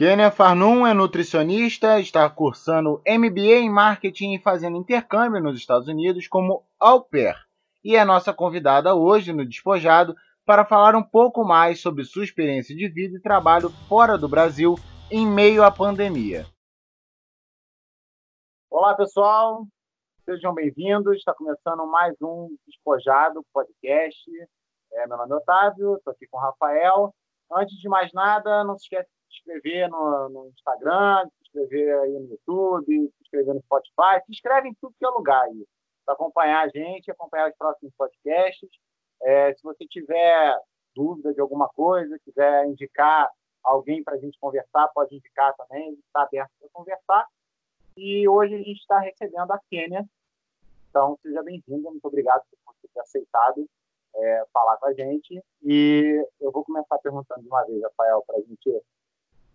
Kênia Farnum é nutricionista, está cursando MBA em Marketing e fazendo intercâmbio nos Estados Unidos como au pair. E é nossa convidada hoje no Despojado para falar um pouco mais sobre sua experiência de vida e trabalho fora do Brasil em meio à pandemia. Olá, pessoal. Sejam bem-vindos. Está começando mais um Despojado podcast. É, meu nome é Otávio, estou aqui com o Rafael. Antes de mais nada, não se esqueça se inscrever no, no, Instagram, se inscrever aí no YouTube, se inscrever no Spotify, se inscreve em tudo que é lugar aí, para acompanhar a gente, acompanhar os próximos podcasts. É, se você tiver dúvida de alguma coisa, quiser indicar alguém para a gente conversar, pode indicar também, está aberto para conversar. E hoje a gente está recebendo a Kênia. Então, seja bem-vinda, muito obrigado por você ter aceitado é, falar com a gente. E eu vou começar perguntando de uma vez, Rafael, para a gente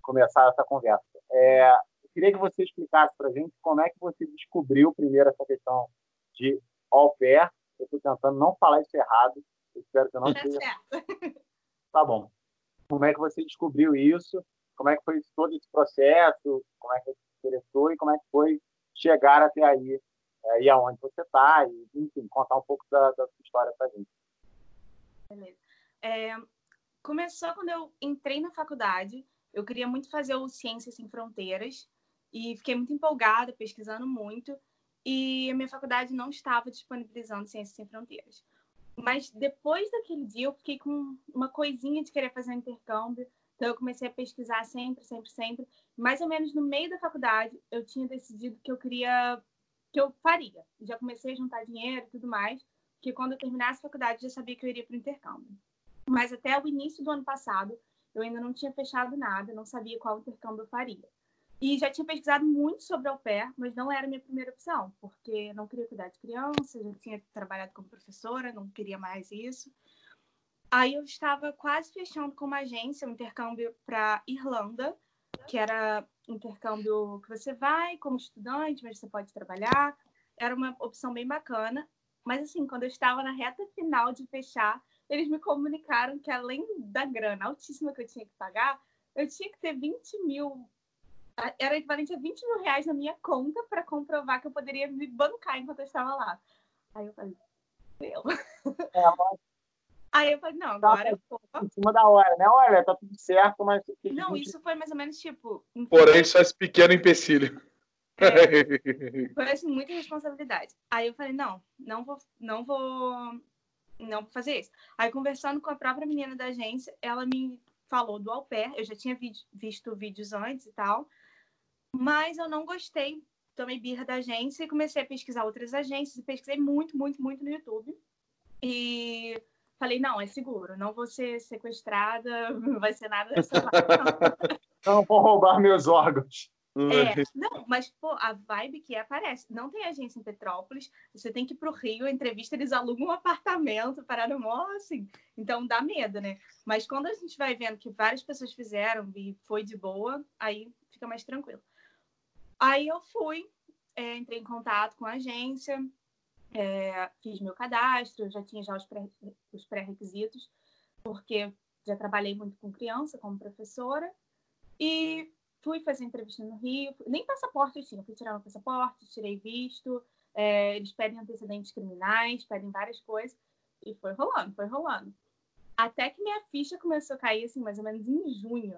começar essa conversa. É, eu queria que você explicasse para a gente como é que você descobriu primeiro essa questão de au pair. Eu estou tentando não falar isso errado. Espero que eu não tá seja. Tá bom. Como é que você descobriu isso? Como é que foi todo esse processo? Como é que você se interessou e como é que foi chegar até aí? É, e aonde você está? E, enfim, contar um pouco da, da sua história para a gente. Beleza. É, começou quando eu entrei na faculdade. Eu queria muito fazer o Ciências Sem Fronteiras e fiquei muito empolgada, pesquisando muito. E a minha faculdade não estava disponibilizando Ciências Sem Fronteiras. Mas depois daquele dia, eu fiquei com uma coisinha de querer fazer um intercâmbio. Então, eu comecei a pesquisar sempre, sempre, sempre. Mais ou menos no meio da faculdade, eu tinha decidido que eu queria, que eu faria. Já comecei a juntar dinheiro e tudo mais, que quando eu terminasse a faculdade, já sabia que eu iria para o intercâmbio. Mas até o início do ano passado, eu ainda não tinha fechado nada, não sabia qual intercâmbio eu faria. E já tinha pesquisado muito sobre au pair, mas não era a minha primeira opção, porque não queria cuidar de criança, já tinha trabalhado como professora, não queria mais isso. Aí eu estava quase fechando com uma agência um intercâmbio para Irlanda, que era intercâmbio que você vai como estudante, mas você pode trabalhar. Era uma opção bem bacana. Mas assim, quando eu estava na reta final de fechar, eles me comunicaram que além da grana altíssima que eu tinha que pagar, eu tinha que ter 20 mil. Era equivalente a 20 mil reais na minha conta para comprovar que eu poderia me bancar enquanto eu estava lá. Aí eu falei, meu. É, Aí eu falei, não, agora eu vou. Em cima da hora, né? Olha, tá tudo certo, mas. Não, isso foi mais ou menos tipo. Porém, só esse pequeno empecilho. É, foi assim, muita responsabilidade. Aí eu falei, não, não vou, não vou não fazer isso. Aí, conversando com a própria menina da agência, ela me falou do au pair. Eu já tinha vi visto vídeos antes e tal, mas eu não gostei. Tomei birra da agência e comecei a pesquisar outras agências. E pesquisei muito, muito, muito no YouTube. E falei, não, é seguro. Não vou ser sequestrada, não vai ser nada dessa Não vou roubar meus órgãos. É, não, mas pô, a vibe que aparece. Não tem agência em Petrópolis, você tem que ir pro Rio, a entrevista, eles alugam um apartamento, pararam mó assim. Então dá medo, né? Mas quando a gente vai vendo que várias pessoas fizeram e foi de boa, aí fica mais tranquilo. Aí eu fui, é, entrei em contato com a agência, é, fiz meu cadastro, já tinha já os pré-requisitos, porque já trabalhei muito com criança como professora. E fui fazer entrevista no Rio, nem passaporte eu tinha, fui tirar meu passaporte, tirei visto, é, eles pedem antecedentes criminais, pedem várias coisas, e foi rolando, foi rolando. Até que minha ficha começou a cair, assim, mais ou menos em junho,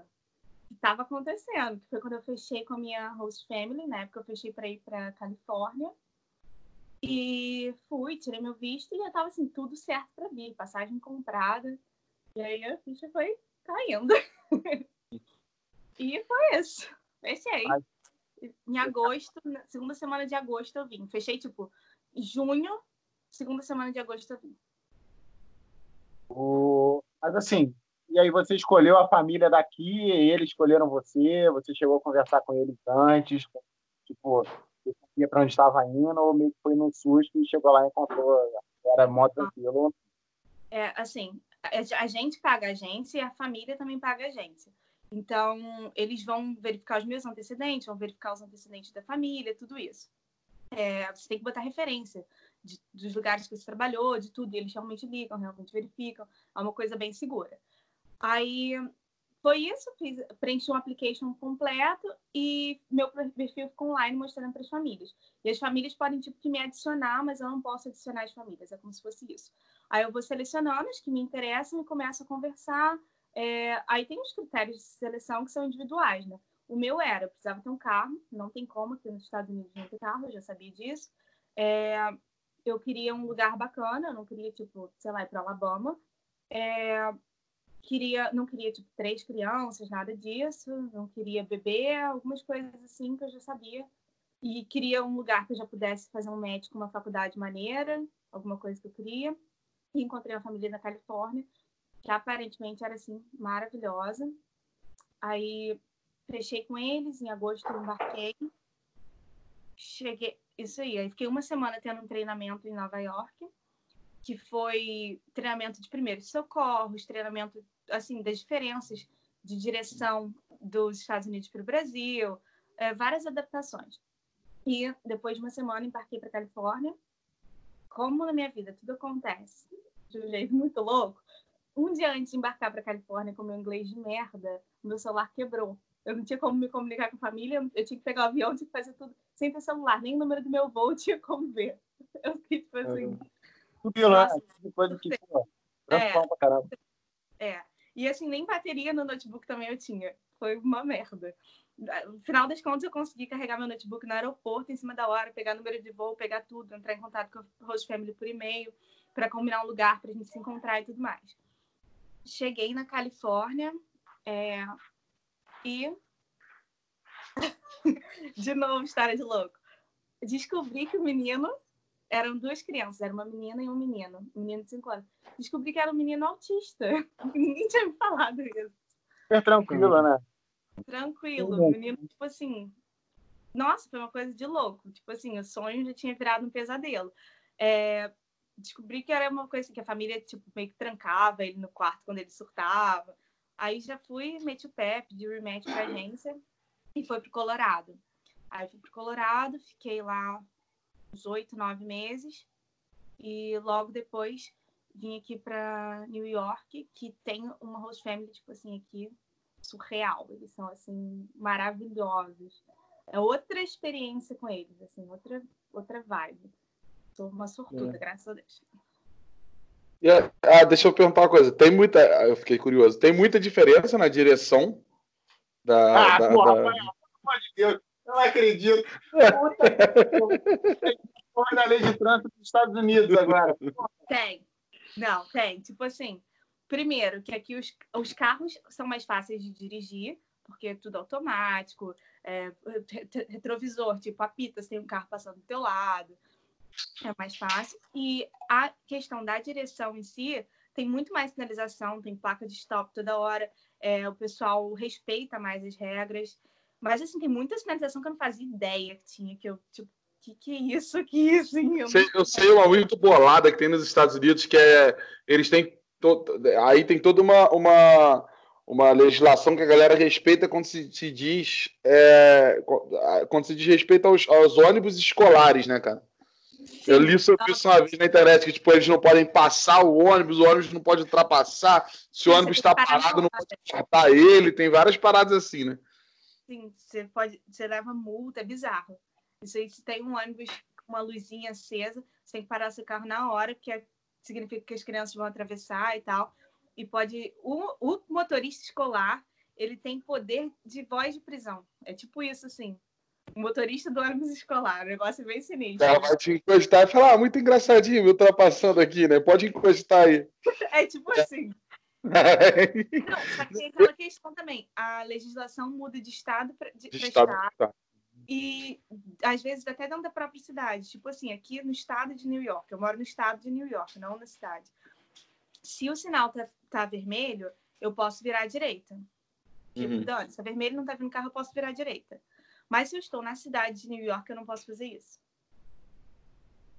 que estava acontecendo, que foi quando eu fechei com a minha host family, na época eu fechei para ir para Califórnia, e fui, tirei meu visto e já estava assim, tudo certo para vir, passagem comprada, e aí a ficha foi caindo. E foi isso. Fechei. Ai. Em agosto, segunda semana de agosto eu vim. Fechei, tipo, junho, segunda semana de agosto eu vim. O... Mas assim, e aí você escolheu a família daqui, eles escolheram você, você chegou a conversar com eles antes, tipo, você sabia para onde estava indo, ou meio que foi no susto e chegou lá e encontrou, era mó tranquilo? É, assim, a gente paga a agência e a família também paga a agência. Então, eles vão verificar os meus antecedentes, vão verificar os antecedentes da família, tudo isso. É, você tem que botar referência de, dos lugares que você trabalhou, de tudo, eles realmente ligam, realmente verificam. É uma coisa bem segura. Aí, foi isso, fiz, preenchi um application completo e meu perfil ficou online mostrando para as famílias. E as famílias podem, tipo, que me adicionar, mas eu não posso adicionar as famílias, é como se fosse isso. Aí eu vou selecionando as que me interessam e começo a conversar. É, aí tem os critérios de seleção que são individuais, né? O meu era, eu precisava ter um carro, não tem como, aqui nos Estados Unidos não tem carro, eu já sabia disso. É, eu queria um lugar bacana, eu não queria, tipo, sei lá, ir para Alabama. É, queria, não queria, tipo, três crianças, nada disso. Não queria beber, algumas coisas assim que eu já sabia. E queria um lugar que eu já pudesse fazer um médico, uma faculdade maneira, alguma coisa que eu queria. E encontrei uma família na Califórnia, que aparentemente era, assim, maravilhosa. Aí fechei com eles, em agosto embarquei. Cheguei, isso aí, aí fiquei uma semana tendo um treinamento em Nova York, que foi treinamento de primeiros socorros, treinamento, assim, das diferenças de direção dos Estados Unidos para o Brasil, é, várias adaptações. E depois de uma semana embarquei para Califórnia. Como na minha vida tudo acontece de um jeito muito louco, um dia antes de embarcar para Califórnia com meu inglês de merda, meu celular quebrou eu não tinha como me comunicar com a família, eu tinha que pegar o avião, tinha que fazer tudo sem ter celular, nem o número do meu voo tinha como ver. Eu fiquei tipo assim. Tudo lá, coisa que, é, pra caramba. É. E assim, nem bateria no notebook também eu tinha. Foi uma merda. No final das contas, eu consegui carregar meu notebook no aeroporto em cima da hora, pegar número de voo, pegar tudo, entrar em contato com o host family por e-mail, para combinar um lugar para a gente se encontrar e tudo mais. Cheguei na Califórnia, é, e. de novo, história de louco. Descobri que o menino. Eram duas crianças, era uma menina e um menino, um menino de 5 anos. Descobri que era um menino autista. Ninguém tinha me falado isso. É tranquilo, né? Tranquilo. O menino, tipo assim. Nossa, foi uma coisa de louco. Tipo assim, o sonho já tinha virado um pesadelo. É, descobri que era uma coisa que a família tipo, meio que trancava ele no quarto quando ele surtava. Aí já fui, meti o pé, pedi o rematch pra agência e foi pro Colorado. Aí fui pro Colorado, fiquei lá uns oito, nove meses e logo depois vim aqui para New York, que tem uma host family, tipo assim, aqui surreal. Eles são, assim, maravilhosos. É outra experiência com eles, assim, outra, outra vibe. Sou uma sortuda, é. graças a Deus. Yeah. Ah, deixa eu perguntar uma coisa. Tem muita. Eu fiquei curioso. Tem muita diferença na direção da. Ah, da, porra, da... pelo amor de Deus, eu não acredito. Porra da lei de trânsito dos Estados Unidos agora. Tem. Não, tem. Tipo assim, primeiro, que aqui os, os carros são mais fáceis de dirigir, porque é tudo automático, é, retrovisor, tipo, apita, você tem um carro passando do teu lado é mais fácil. E a questão da direção em si tem muito mais sinalização, tem placa de stop toda hora, é, o pessoal respeita mais as regras. Mas, assim, tem muita sinalização que eu não fazia ideia que tinha, que eu, tipo, que que é isso aqui, assim? Eu, sei, eu sei uma muito bolada que tem nos Estados Unidos, que é, eles têm, to, aí tem toda uma, uma, uma legislação que a galera respeita quando se, se diz, é, quando se diz respeito aos, aos ônibus escolares, né, cara? Sim. Eu li sobre isso uma vez na internet, que tipo, eles não podem passar o ônibus, o ônibus não pode ultrapassar. Se o ônibus está parado, não pode matar ele. Tem várias paradas assim, né? Sim, você pode. Você leva multa, é bizarro. Isso aí, se tem um ônibus com uma luzinha acesa, você tem que parar seu carro na hora, que é, significa que as crianças vão atravessar e tal. E pode. O, o motorista escolar, ele tem poder de voz de prisão. É tipo isso, assim motorista do ônibus escolar. O negócio é bem sinistro. Ela vai te encostar e falar, ah, muito engraçadinho, me ultrapassando aqui, né? Pode encostar aí. É tipo assim. Não, só que tem aquela questão também. A legislação muda de estado para estado. estado. E às vezes até dentro da própria cidade. Tipo assim, aqui no estado de New York, eu moro no estado de New York, não na cidade. Se o sinal tá, tá vermelho, eu posso virar à direita. Tipo, uhum. Se é vermelho não tá vindo carro, eu posso virar à direita. Mas se eu estou na cidade de New York, eu não posso fazer isso.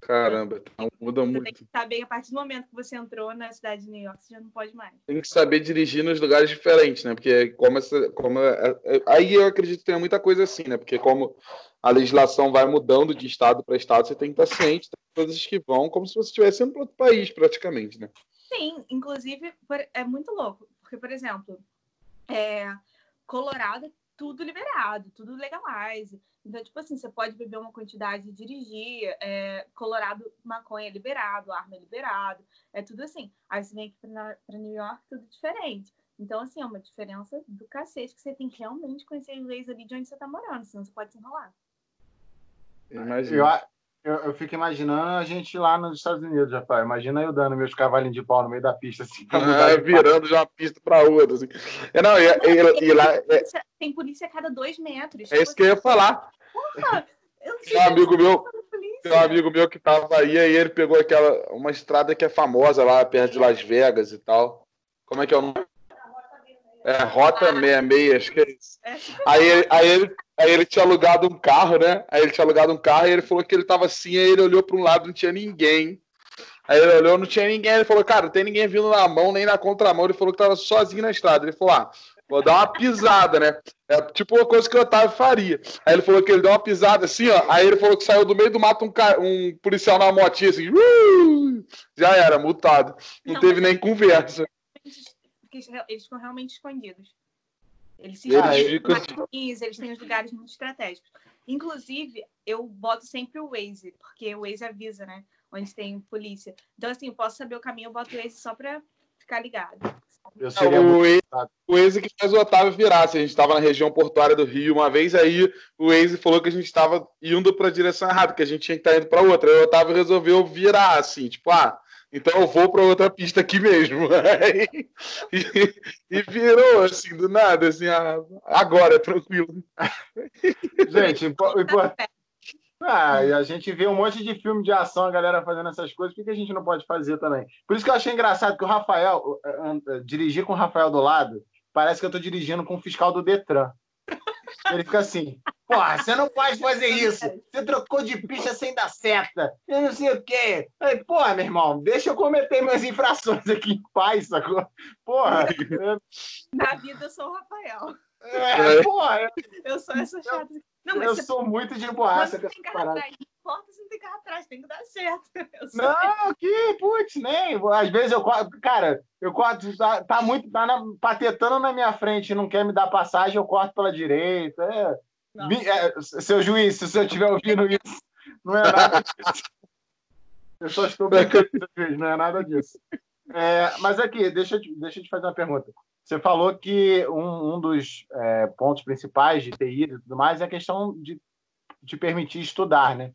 Caramba, então muda você muito. Tem que saber, a partir do momento que você entrou na cidade de New York, você já não pode mais. Tem que saber dirigir nos lugares diferentes, né? Porque como, essa, como é, é, aí eu acredito que tem muita coisa assim, né? Porque como a legislação vai mudando de estado para estado, você tem que estar ciente das coisas que vão, como se você estivesse indo para outro país, praticamente, né? Sim, inclusive é muito louco, porque por exemplo, É, Colorado, tudo liberado, tudo legalize. Então, tipo assim, você pode beber uma quantidade e dirigir. É, Colorado, maconha é liberado, arma é liberado. É tudo assim. Aí você vem aqui para New York, tudo diferente. Então, assim, é uma diferença do cacete que você tem que realmente conhecer as leis ali de onde você tá morando, senão você pode se enrolar. Imagina. Eu, eu, fico imaginando a gente lá nos Estados Unidos, rapaz. Imagina eu dando meus cavalinhos de pau no meio da pista, assim. Ah, virando de uma pista para outra. Assim. É, não, e, e, e, e lá. É... Tem polícia a cada dois metros. É isso que eu ia falar. Porra, eu não sei tem um amigo meu. Tem um amigo meu que tava aí, aí ele pegou aquela. uma estrada que é famosa lá perto de Las Vegas e tal. Como é que é o nome? É, Rota 66, acho que é isso. Aí, aí, ele, aí ele tinha alugado um carro, né? Aí ele tinha alugado um carro e ele falou que ele tava assim, aí ele olhou para um lado, não tinha ninguém. Aí ele olhou, não tinha ninguém. Ele falou, cara, não tem ninguém vindo na mão nem na contramão. Ele falou que tava sozinho na estrada. Ele falou, ah, vou dar uma pisada, né? É tipo uma coisa que o Otávio faria. Aí ele falou que ele deu uma pisada assim, ó. Aí ele falou que saiu do meio do mato um, um policial na motinha assim. Uh! Já era, multado. Não, não teve nem conversa eles ficam realmente escondidos. Eles se ah, ficam eles têm os lugares muito estratégicos. Inclusive, eu boto sempre o Waze, porque o Waze avisa, né? Onde tem polícia. Então, assim, eu posso saber o caminho, eu boto o Waze só pra ficar ligado. Eu seria o, Waze, o Waze que faz o Otávio virar. Se a gente estava na região portuária do Rio uma vez, aí o Waze falou que a gente estava indo para a direção errada, que a gente tinha que estar tá indo para outra. Aí o Otávio resolveu virar, assim, tipo, ah, então eu vou para outra pista aqui mesmo. e, e, virou assim, do nada, assim, agora, tranquilo. Gente, importante. Ah, e a gente vê um monte de filme de ação, a galera fazendo essas coisas, por que a gente não pode fazer também? Por isso que eu achei engraçado que o Rafael, eh, eh, dirigir com o Rafael do lado, parece que eu estou dirigindo com o fiscal do Detran. Ele fica assim, Porra, você não pode fazer isso. Você trocou de pista sem dar seta. Eu não sei o quê. Aí, porra, meu irmão, deixa eu cometer minhas infrações aqui em paz, sacou? Porra. Na vida eu sou o Rafael. É, porra. Eu sou essa chata. Não, eu sou muito de borracha. Não importa se não tem carro atrás, tem que dar certo. Não, que, putz, nem. Às vezes eu corto, cara, eu corto, tá, tá muito, tá na, patetando na minha frente, não quer me dar passagem, eu corto pela direita. É. É, seu juiz, se você estiver ouvindo isso, não é nada disso. Eu só estou brincando, não é nada disso. É, mas aqui, deixa eu, te, deixa eu te fazer uma pergunta. Você falou que um, um dos é, pontos principais de TI e tudo mais é a questão de te permitir estudar, né?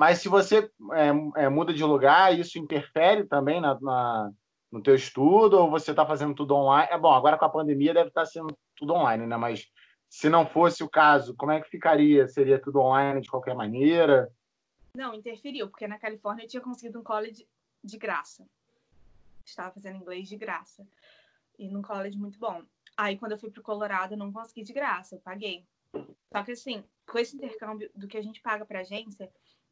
Mas se você é, é, muda de lugar, isso interfere também na, na no teu estudo ou você está fazendo tudo online? É bom, agora com a pandemia deve estar tá sendo tudo online, né? Mas se não fosse o caso, como é que ficaria? Seria tudo online de qualquer maneira? Não, interferiu, porque na Califórnia eu tinha conseguido um college de graça. Estava fazendo inglês de graça. E num college muito bom. Aí, quando eu fui para o Colorado, eu não consegui de graça, eu paguei. Só que, assim, com esse intercâmbio do que a gente paga para agência,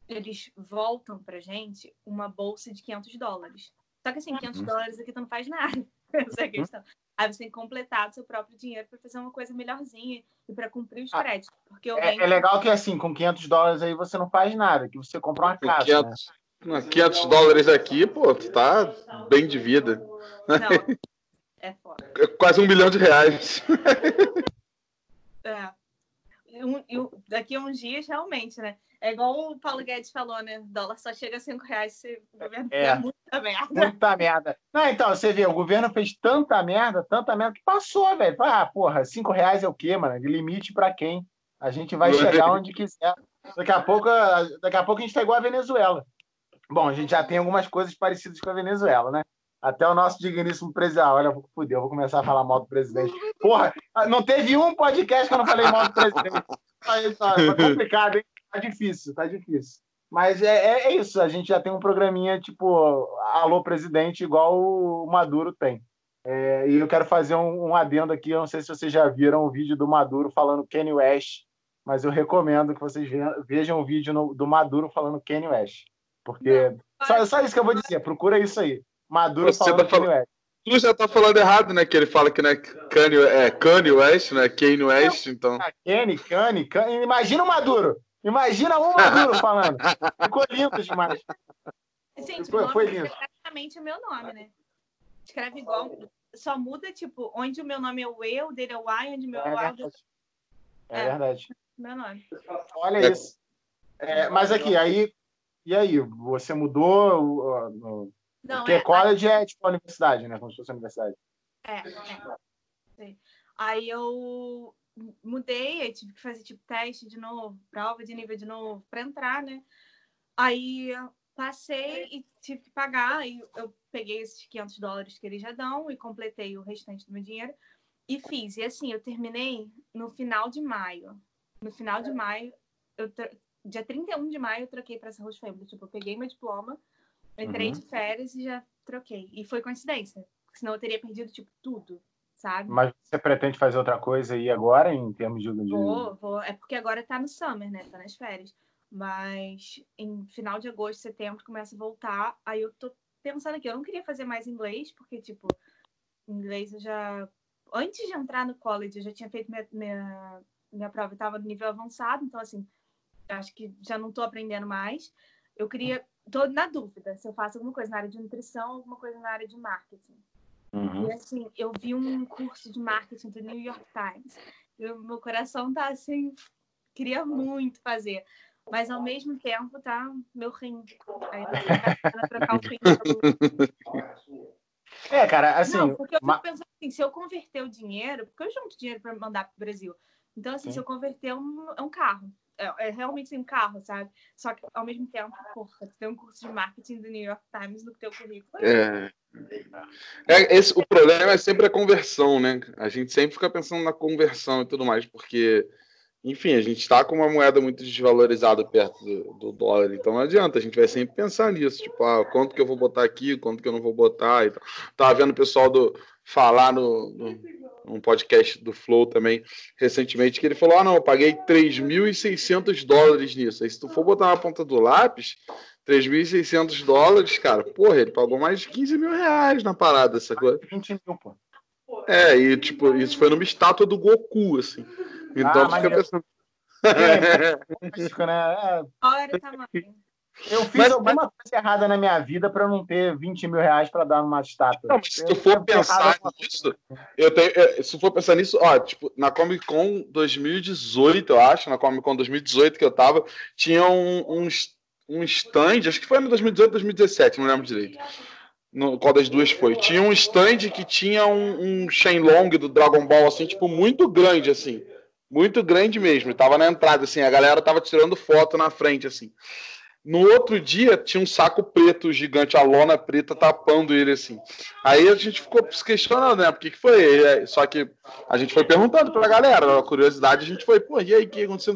eles voltam para gente uma bolsa de 500 dólares. Só que, assim, 500 uhum. dólares aqui tu não faz nada. Essa é a uhum. questão. Aí você tem que completar seu próprio dinheiro para fazer uma coisa melhorzinha e para cumprir os ah, créditos. Porque é, é, legal que assim, com 500 dólares aí você não faz nada, que você compra uma casa. 500, né? 500 dólares aqui, pô, tu tá bem de vida. Não, é foda. É quase um milhão de reais. É. Um, daqui a uns dias, realmente, né? É igual o Paulo Guedes falou, né? O dólar só chega a 5 reais se o governo é. muita merda. Muita merda. Não, então, você vê, o governo fez tanta merda, tanta merda, que passou, velho. Ah, porra, 5 reais é o quê, mano? De limite para quem? A gente vai chegar onde quiser. Daqui a pouco, daqui a pouco a gente tá igual a Venezuela. Bom, a gente já tem algumas coisas parecidas com a Venezuela, né? Até o nosso digníssimo presidente. Ah, olha, fudeu, eu vou começar a falar mal do presidente. Porra, não teve um podcast que eu não falei mal do presidente. Aí, tá, tá complicado, hein? Tá difícil, tá difícil. Mas é, é, é, isso, a gente já tem um programinha tipo Alô Presidente, igual o Maduro tem. É, e eu quero fazer um, um, adendo aqui, eu não sei se vocês já viram o vídeo do Maduro falando Kanye West, mas eu recomendo que vocês vejam o vídeo no, do Maduro falando Kanye West. Porque. Só, só isso que eu vou dizer, procura isso aí. Maduro Você falando tá Kanye West. Tu já tá falando errado, né? Que ele fala que não é Kanye, é Kanye West, né? Kanye West, então. Ah, Kanye, Kanye, Kanye. Imagina o Maduro. Imagina o Maduro falando. Ficou lindo demais. Gente, Ficou, foi lindo. é praticamente o meu nome, né? Escreve igual. só muda, tipo, onde o meu nome é o E, o dele é o A, onde o meu é, o A. É, é verdade. Meu nome. Olha é. isso. É, mas aqui, aí. E aí, você mudou? No... Não, Porque é, college aí... é tipo a universidade, né? Como se fosse a universidade. É, é. Aí eu mudei, aí tive que fazer tipo teste de novo, prova de nível de novo, para entrar, né? Aí passei e tive que pagar, e eu peguei esses 500 dólares que eles já dão e completei o restante do meu dinheiro e fiz. E assim, eu terminei no final de maio. No final de maio, eu dia 31 de maio eu troquei para essa Roche Tipo, eu peguei meu diploma, entrei uhum. de férias e já troquei. E foi coincidência, senão eu teria perdido tipo tudo, sabe? Mas você pretende fazer outra coisa aí agora em termos de Vou, vou, é porque agora tá no summer, né? Tá nas férias. Mas em final de agosto, setembro começa a voltar. Aí eu tô pensando aqui, eu não queria fazer mais inglês, porque tipo, inglês eu já antes de entrar no college, eu já tinha feito minha, minha, minha prova, estava no nível avançado, então assim, acho que já não estou aprendendo mais. Eu queria, estou na dúvida se eu faço alguma coisa na área de nutrição, alguma coisa na área de marketing. Uhum. E assim, eu vi um curso de marketing do New York Times. Eu, meu coração tá assim, queria muito fazer. Mas ao mesmo tempo tá meu rim. Aí tô trocar o rim. É, cara, assim. Não, porque eu fico pensando assim, se eu converter o dinheiro, porque eu junto dinheiro para mandar para o Brasil. Então, assim, Sim. se eu converter um, é um carro é, é realmente um carro, sabe? Só que ao mesmo tempo, porra, tu tem um curso de marketing do New York Times no teu currículo. É. é esse, o problema é sempre a conversão, né? A gente sempre fica pensando na conversão e tudo mais, porque, enfim, a gente está com uma moeda muito desvalorizada perto do, do, dólar, então não adianta, a gente vai sempre pensar nisso, tipo, ah, quanto que eu vou botar aqui, quanto que eu não vou botar e. Tava vendo o pessoal do falar no, no um podcast do Flow também recentemente, que ele falou: ah, não, eu paguei 3.600 dólares nisso. Aí se tu for botar na ponta do lápis, 3.600 dólares, cara, porra, ele pagou mais de 15 mil reais na parada, essa coisa. 20 mil, pô. É, e tipo, isso foi numa estátua do Goku, assim. Então ah, fica pensando. É, né? É, Olha, tá eu fiz mas, alguma mas... coisa errada na minha vida para não ter 20 mil reais para dar uma estátua. Não, mas se tu for pensar nisso, eu tenho, é, se for pensar nisso, ó, tipo, na Comic Con 2018, eu acho, na Comic Con 2018 que eu tava, tinha um, um, um stand, acho que foi no 2018, 2017, não lembro direito. No, qual das duas foi? Tinha um stand que tinha um, um Shenlong do Dragon Ball, assim, tipo, muito grande, assim. Muito grande mesmo. tava na entrada, assim, a galera tava tirando foto na frente, assim. No outro dia tinha um saco preto gigante, a lona preta tapando ele assim. Aí a gente ficou se questionando, né? Por que, que foi? Só que a gente foi perguntando pra galera, a curiosidade, a gente foi, pô, e aí, o que aconteceu?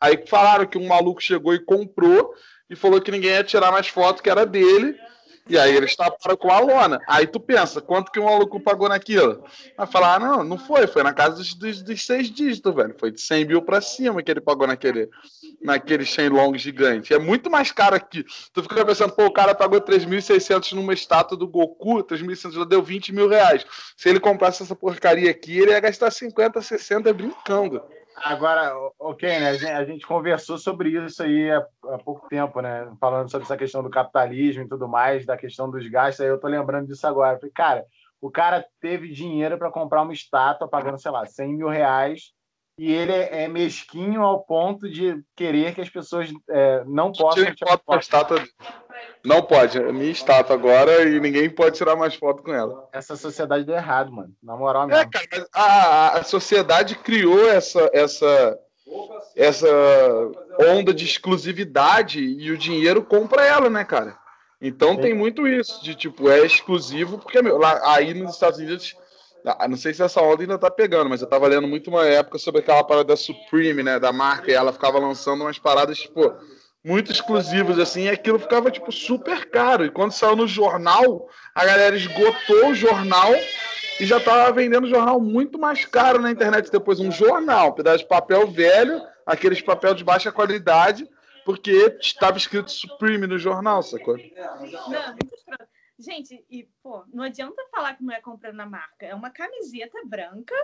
Aí falaram que um maluco chegou e comprou e falou que ninguém ia tirar mais foto, que era dele. E aí eles taparam com a lona. Aí tu pensa, quanto que o maluco pagou naquilo? Vai falar, ah, não, não foi, foi na casa dos, dos, dos, seis dígitos, velho. Foi de 100 mil pra cima que ele pagou naquele, naquele Shenlong gigante. É muito mais caro aqui. Tu fica pensando, pô, o cara pagou 3.600 numa estátua do Goku, 3.600 já deu 20 mil reais. Se ele comprasse essa porcaria aqui, ele ia gastar 50, 60 brincando. Agora, ok, né? A gente, conversou sobre isso aí há, há, pouco tempo, né? Falando sobre essa questão do capitalismo e tudo mais, da questão dos gastos. Aí eu tô lembrando disso agora. Falei, cara, o cara teve dinheiro para comprar uma estátua pagando, sei lá, 100 mil reais e ele é, é mesquinho ao ponto de querer que as pessoas é, não possam tirar foto com a estátua. Não pode. É minha estátua agora e ninguém pode tirar mais foto com ela. Essa sociedade deu errado, mano. Na moral mesmo. É, cara, a, a sociedade criou essa, essa, essa onda de exclusividade e o dinheiro compra ela, né, cara? Então tem muito isso, de tipo, é exclusivo, porque meu, lá, aí nos Estados Unidos não sei se essa onda ainda tá pegando, mas eu tava lendo muito uma época sobre aquela parada da Supreme, né? Da marca, e ela ficava lançando umas paradas, tipo, muito exclusivas, assim, e aquilo ficava, tipo, super caro. E quando saiu no jornal, a galera esgotou o jornal e já tava vendendo jornal muito mais caro na internet. Depois, um jornal, um pedaço de papel velho, aqueles papel de baixa qualidade, porque estava escrito Supreme no jornal, sacou? Não, Gente, e, pô, não adianta falar que não é comprando na marca. É uma camiseta branca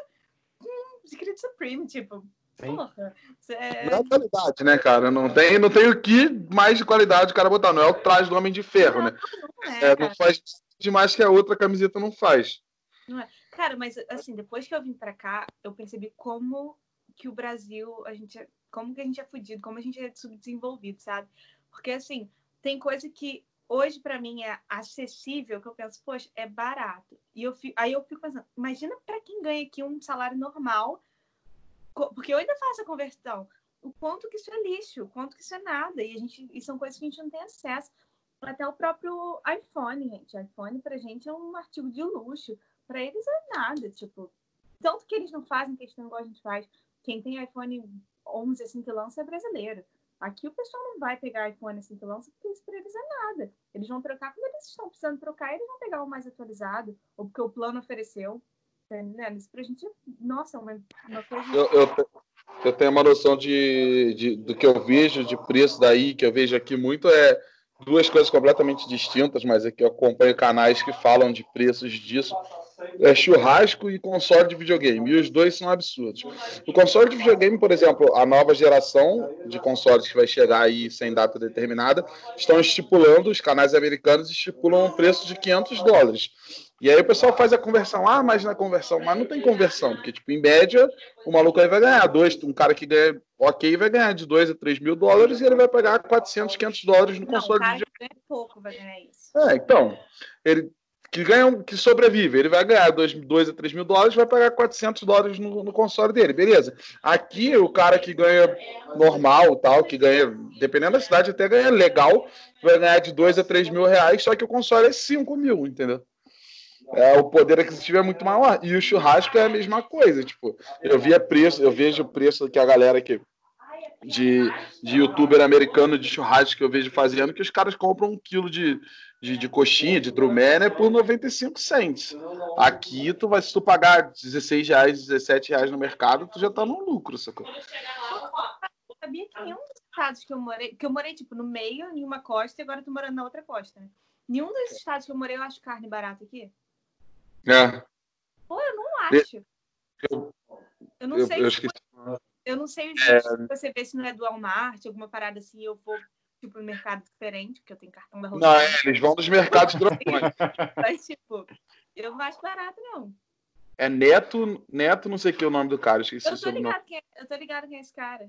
com escrito Supreme, tipo, Sim. porra. É... Não é qualidade, né, cara? Não tem, não tem o que mais de qualidade o cara botar. Não é o traje do Homem de Ferro, não, né? Não, é, é, não faz demais que a outra camiseta não faz. Não é. Cara, mas assim, depois que eu vim pra cá, eu percebi como que o Brasil, a gente, é, como que a gente é fudido, como a gente é subdesenvolvido, sabe? Porque assim, tem coisa que hoje para mim é acessível, que eu penso, poxa, é barato. E eu fico, aí eu fico pensando, imagina para quem ganha aqui um salário normal, porque eu ainda faço a conversão, o quanto que isso é lixo, o quanto que isso é nada, e a gente e são coisas que a gente não tem acesso. Até o próprio iPhone, gente. iPhone pra gente é um artigo de luxo. Para eles é nada, tipo, tanto que eles não fazem questão igual a gente faz. Quem tem iPhone 11 assim que lança é brasileiro. Aqui o pessoal não vai pegar iPhone assim que lança porque isso para eles é nada. Eles vão trocar quando eles estão precisando trocar, eles vão pegar o mais atualizado, ou porque o plano ofereceu. Tá isso pra gente, nossa, uma, uma coisa. Eu, eu, eu, tenho uma noção de, de, do que eu vejo de preço daí, que eu vejo aqui muito, é duas coisas completamente distintas, mas aqui eu acompanho canais que falam de preços disso é churrasco e console de videogame. E os dois são absurdos. O console de videogame, por exemplo, a nova geração de consoles que vai chegar aí sem data determinada, estão estipulando, os canais americanos estipulam um preço de 500 dólares. E aí o pessoal faz a conversão, ah, mas na conversão, mas não tem conversão, porque, tipo, em média, o maluco aí vai ganhar dois, um cara que ganha ok vai ganhar de 2 a 3 mil dólares e ele vai pagar 400, 500 dólares no não, console o cara de videogame. ganha pouco vai ganhar isso. É, então, ele que ganha, que sobrevive, ele vai ganhar 2 a 3 mil dólares, vai pagar 400 dólares no, no, console dele, beleza. Aqui, o cara que ganha normal, tal, que ganha, dependendo da cidade, até ganha legal, vai ganhar de 2 a 3 mil reais, só que o console é 5 mil, entendeu? É, o poder aquisitivo é muito maior. E o churrasco é a mesma coisa, tipo, eu via preço, eu vejo o preço que a galera que de, de youtuber americano de churrasco que eu vejo fazendo, que os caras compram um quilo de, de, de coxinha, de drumé, né, por 95 cents. Aqui, tu vai, se tu pagar 16 reais, 17 reais no mercado, tu já tá no lucro, sacou? Eu sabia que nenhum dos estados que eu morei, que eu morei, tipo, no meio, em uma costa, e agora eu tô morando na outra costa, né? Nenhum dos estados que eu morei, eu acho carne barata aqui. É. Pô, eu não acho. Eu, eu não eu, sei. Eu, esqueci. eu não sei os é... você vê se não é do Walmart, alguma parada assim, eu vou tipo, mercado diferente, porque eu tenho cartão da Não, é, eles vão nos mercados grandões. Mas, tipo, eu não acho barato, não. É Neto, Neto, não sei o que é o nome do cara, esqueci eu o nome. É, eu tô ligado quem é esse cara.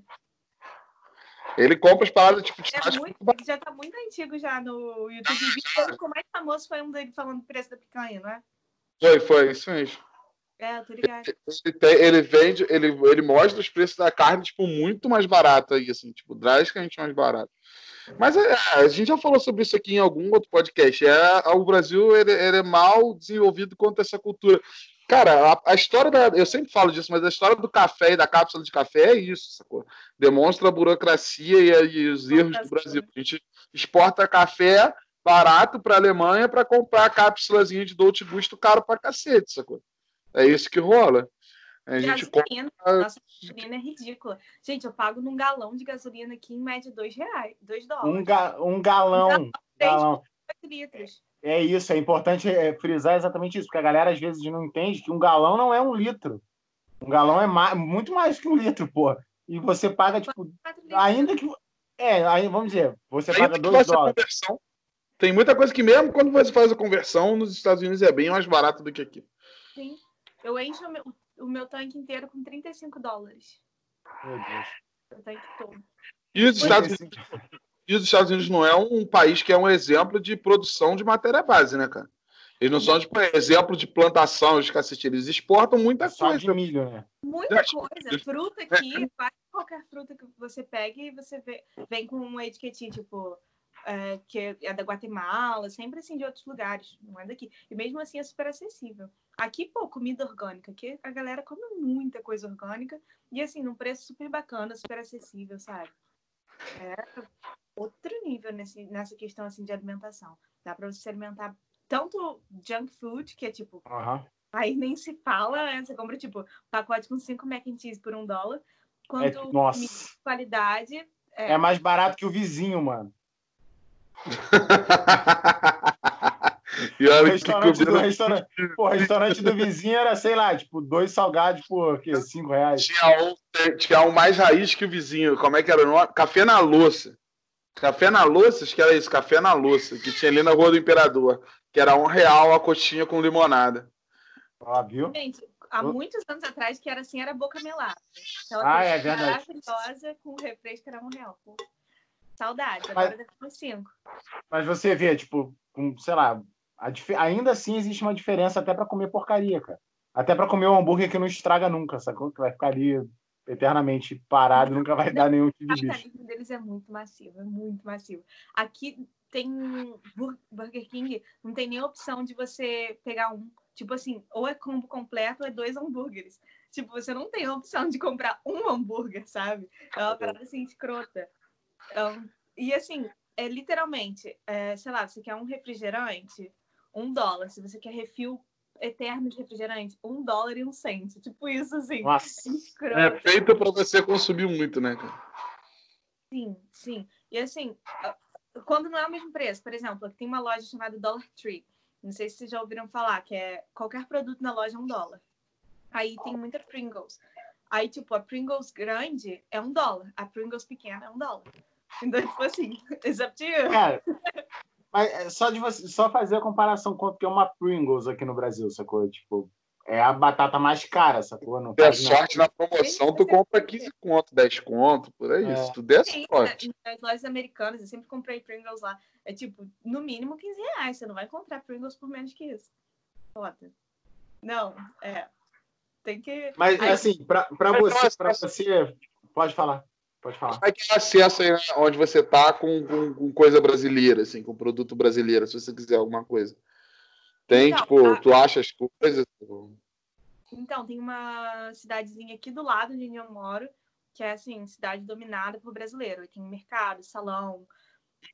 Ele compra as paradas tipo de é muito, Já tá muito antigo já no YouTube. O mais famoso foi um dele falando do preço da picanha, não é? Foi, foi, isso mesmo. É, eu tô ligado. Ele, ele vende, ele, ele mostra os preços da carne, tipo, muito mais barato aí, assim, tipo, drasticamente mais barato. Mas é, a gente já falou sobre isso aqui em algum outro podcast. É, o Brasil ele, ele é mal desenvolvido quanto a essa cultura. Cara, a, a, história da. Eu sempre falo disso, mas a história do café e da cápsula de café é isso, sacou? Demonstra a burocracia e, e os erros do Brasil. A gente exporta café barato para a Alemanha para comprar a cápsulazinha de Dolce Gusto caro para cacete, sacou? É isso que rola. A gente gasolina, compra... nossa, gasolina é ridícula. Gente, eu pago num galão de gasolina aqui em média dois reais, dois dólares. Um, ga um galão. Um galão. litros. É isso, é importante é, frisar exatamente isso, porque a galera às vezes não entende que um galão não é um litro. Um galão é mais, muito mais que um litro, pô. E você paga, tipo, ainda que. É, aí, vamos dizer, você paga dois dólares. Conversão, tem muita coisa que, mesmo quando você faz a conversão, nos Estados Unidos é bem mais barato do que aqui. Sim. Eu encho o meu, o meu tanque inteiro com 35 dólares. Meu Deus. O tanque todo. E os Estados Unidos, e os Estados Unidos não é um país que é um exemplo de produção de matéria base, né, cara? Eles não são tipo, exemplo de plantação, de cacete. Eles exportam muita Só coisa. de milho, né? Muita coisa. Fruta aqui, qualquer fruta que você pegue e você vê, vem com uma etiquetinha, tipo, é, que é da Guatemala, sempre assim de outros lugares, não é daqui. E mesmo assim é super acessível. Aqui, pô, comida orgânica, aqui a galera come muita coisa orgânica e assim, num preço super bacana, super acessível, sabe? É outro nível nesse, nessa questão assim de alimentação. Dá para você se alimentar tanto junk food, que é tipo, aí nem se fala, né? Você compra tipo pacote com cinco mac and cheese por um dólar, quanto é, nossa. qualidade. É... é mais barato que o vizinho, mano. E olha o restaurante, que do, restaurante, pô, restaurante do vizinho era, sei lá, tipo, dois salgados por quê? cinco reais. Tinha um, tinha um mais raiz que o vizinho. Como é que era o nome? Café na louça. Café na louça, acho que era isso, café na louça, que tinha ali na Rua do Imperador, que era um real a coxinha com limonada. Óbvio. Gente, há muitos anos atrás que era assim, era boca melada. Aquela ah, é verdade. Maravilhosa com refresco era um real. Pô. Saudade, agora deve ser cinco. Mas você vê, tipo, com, sei lá, ainda assim existe uma diferença até para comer porcaria, cara. Até para comer um hambúrguer que não estraga nunca, sacou? Que vai ficar ali eternamente parado, nunca vai dar nenhum tipo de bicho. O deles é muito massivo, é muito massivo. Aqui tem Burger King, não tem nem opção de você pegar um. Tipo assim, ou é combo completo ou é dois hambúrgueres. Tipo, você não tem a opção de comprar um hambúrguer, sabe? É uma parada assim escrota. Um, e assim, é literalmente, é, sei lá, você quer um refrigerante, um dólar. Se você quer refil eterno de refrigerante, um dólar e um cento. Tipo isso, assim. Nossa. É feito para você consumir muito, né, cara? Sim, sim. E assim, quando não é o mesmo preço, por exemplo, aqui tem uma loja chamada Dollar Tree. Não sei se vocês já ouviram falar, que é qualquer produto na loja é um dólar. Aí tem muita Pringles. Aí, tipo, a Pringles grande é um dólar, a Pringles pequena é um dólar. Então, tipo assim, it's up to you. Cara, mas é só de você só fazer a comparação com o que é uma Pringles aqui no Brasil, sacou? Tipo, é a batata mais cara, sacou? Não é sorte na promoção, tu compra 15 conto, 10 conto, por aí. É. Tudo é Sim, sorte. Nas lojas americanas, eu sempre comprei Pringles lá. É tipo, no mínimo 15 reais. Você não vai comprar Pringles por menos que isso. Foda. Não, é. Tem que. Mas, Aí, assim, pra, pra você, pra você. Pode falar. Pode falar. Como é que é acesso aí onde você tá com, com, com, coisa brasileira, assim, com produto brasileiro, se você quiser alguma coisa? Tem, então, tipo, a... tu acha as coisas? Então, tem uma cidadezinha aqui do lado de onde eu moro, que é, assim, cidade dominada por brasileiro. Tem mercado, salão,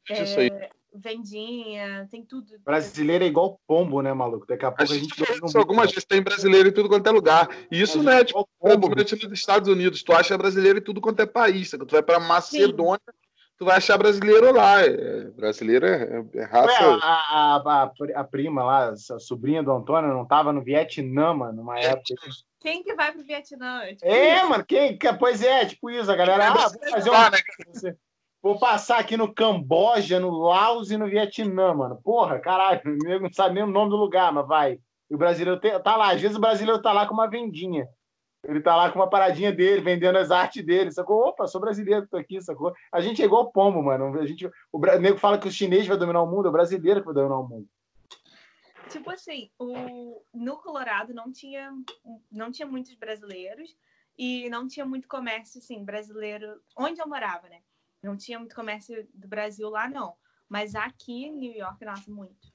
é, vendinha, tem tudo. Brasileiro é igual pombo, né, maluco? Daqui a pouco a, a gente. Isso, algumas vezes tem brasileiro em tudo quanto é lugar. E isso é, não é tipo pombo, nos Estados Unidos. Tu acha brasileiro em tudo quanto é país. Tu vai para Macedônia, Sim. tu vai achar brasileiro lá. É, brasileiro é, é raça. Ué, a, a, a, prima lá, a sobrinha do Antônio, não tava no Vietnã, mano, numa é, época. Quem que vai pro Vietnã? É, tipo é mano, quem? Pois é, tipo isso, a galera. Ah, vou fazer um. Né, Vou passar aqui no Camboja, no Laos e no Vietnã, mano. Porra, caralho, não sabe nem o nome do lugar, mas vai. E o brasileiro tá lá. Às vezes o brasileiro tá lá com uma vendinha. Ele tá lá com uma paradinha dele, vendendo as artes dele, sacou? Opa, sou brasileiro, tô aqui, sacou? A gente é igual pombo, mano. A gente, o, o nego fala que o chinês vai dominar o mundo, é o brasileiro que vai dominar o mundo. Tipo assim, o, no Colorado não tinha, não tinha muitos brasileiros e não tinha muito comércio, assim, brasileiro, onde eu morava, né? Não tinha muito comércio do Brasil lá, não. Mas aqui em New York, nossa, muito.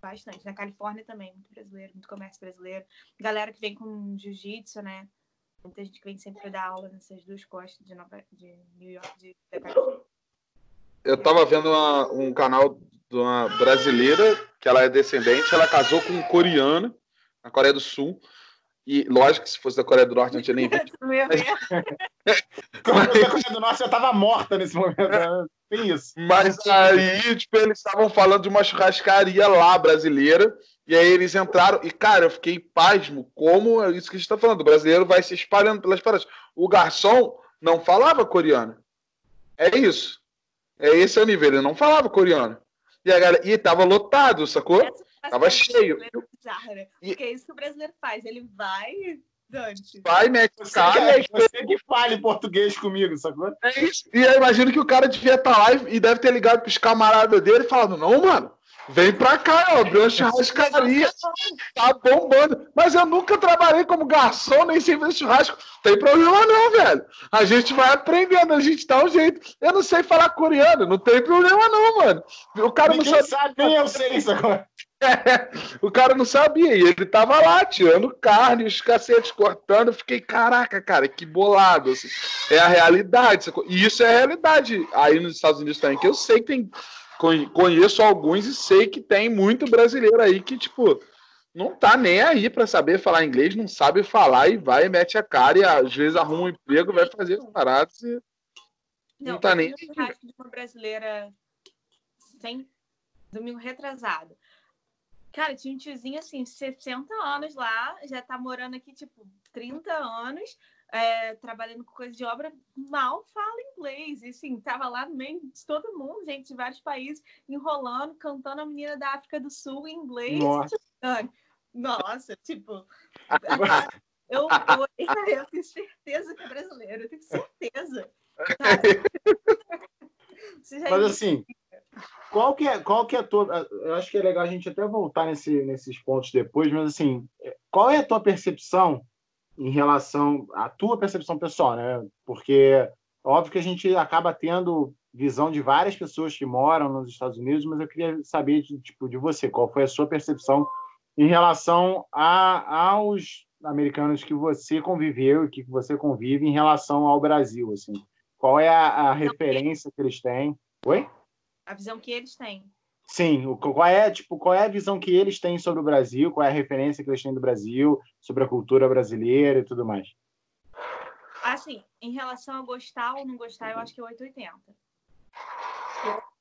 Bastante. Na Califórnia também, muito brasileiro, muito comércio brasileiro. Galera que vem com jiu-jitsu, né? Muita gente que vem sempre dar aula nessas duas costas de, Nova, de New York, de. Eu tava vendo uma, um canal de uma brasileira, que ela é descendente, ela casou com um coreano, na Coreia do Sul. E lógico que se fosse da Coreia do Norte não tinha nem vídeo. Como a Coreia do Norte já estava morta nesse momento. Né? Tem isso. Mas aí, tipo, eles estavam falando de uma churrascaria lá brasileira. E aí eles entraram. E, cara, eu fiquei pasmo. Como é isso que a gente está falando? O brasileiro vai se espalhando pelas paradas. O garçom não falava coreano. É isso. É esse é o nível. Ele não falava coreano. E, a galera, e tava lotado, sacou? Essa Tava cheio. É bizarro, né? Porque é isso que o brasileiro faz. Ele vai, Dante. Vai, mete o cara. É você que fale português comigo, sacou? É isso. E eu imagino que o cara devia estar tá lá e deve ter ligado pros camaradas dele falando: não, mano. Vem pra cá, ó, abriu uma churrascaria, tá bombando. Mas eu nunca trabalhei como garçom, nem sem fazer churrasco. Tem problema não, velho. A gente vai aprendendo, a gente dá um jeito. Eu não sei falar coreano, não tem problema não, mano. O cara Ninguém não sabe. Nem eu sei isso agora. o cara não sabia, e ele tava lá tirando carne, os cacetes cortando. Eu fiquei, caraca, cara, que bolado. Assim. É a realidade. E isso é a realidade aí nos Estados Unidos também, que eu sei que tem. Conheço alguns e sei que tem muito brasileiro aí que, tipo, não tá nem aí para saber falar inglês, não sabe falar e vai, mete a cara e às vezes arruma um emprego, vai fazer as paradas e não, não tá nem. De uma brasileira sem domingo retrasado. Cara, tinha um tiozinho assim, 60 anos lá, já tá morando aqui, tipo, 30 anos, é, trabalhando com coisa de obra, mal fala inglês. E assim, tava lá no meio de todo mundo, gente de vários países, enrolando, cantando a menina da África do Sul em inglês. Nossa. Nossa, tipo. eu, eu, eu tenho certeza que é brasileiro, eu tenho certeza. Mas assim, qual que é, qual que é a tua. Eu acho que é legal a gente até voltar nesse, nesses pontos depois, mas assim, qual é a tua percepção em relação à tua percepção pessoal, né? Porque óbvio que a gente acaba tendo visão de várias pessoas que moram nos Estados Unidos, mas eu queria saber de, tipo de você, qual foi a sua percepção em relação a, aos americanos que você conviveu e que você convive em relação ao Brasil, assim. Qual é a, a referência que eles têm? Oi? A visão que eles têm. Sim, qual é, tipo, qual é a visão que eles têm sobre o Brasil, qual é a referência que eles têm do Brasil, sobre a cultura brasileira e tudo mais? Assim, em relação a gostar ou não gostar, eu acho que é 880.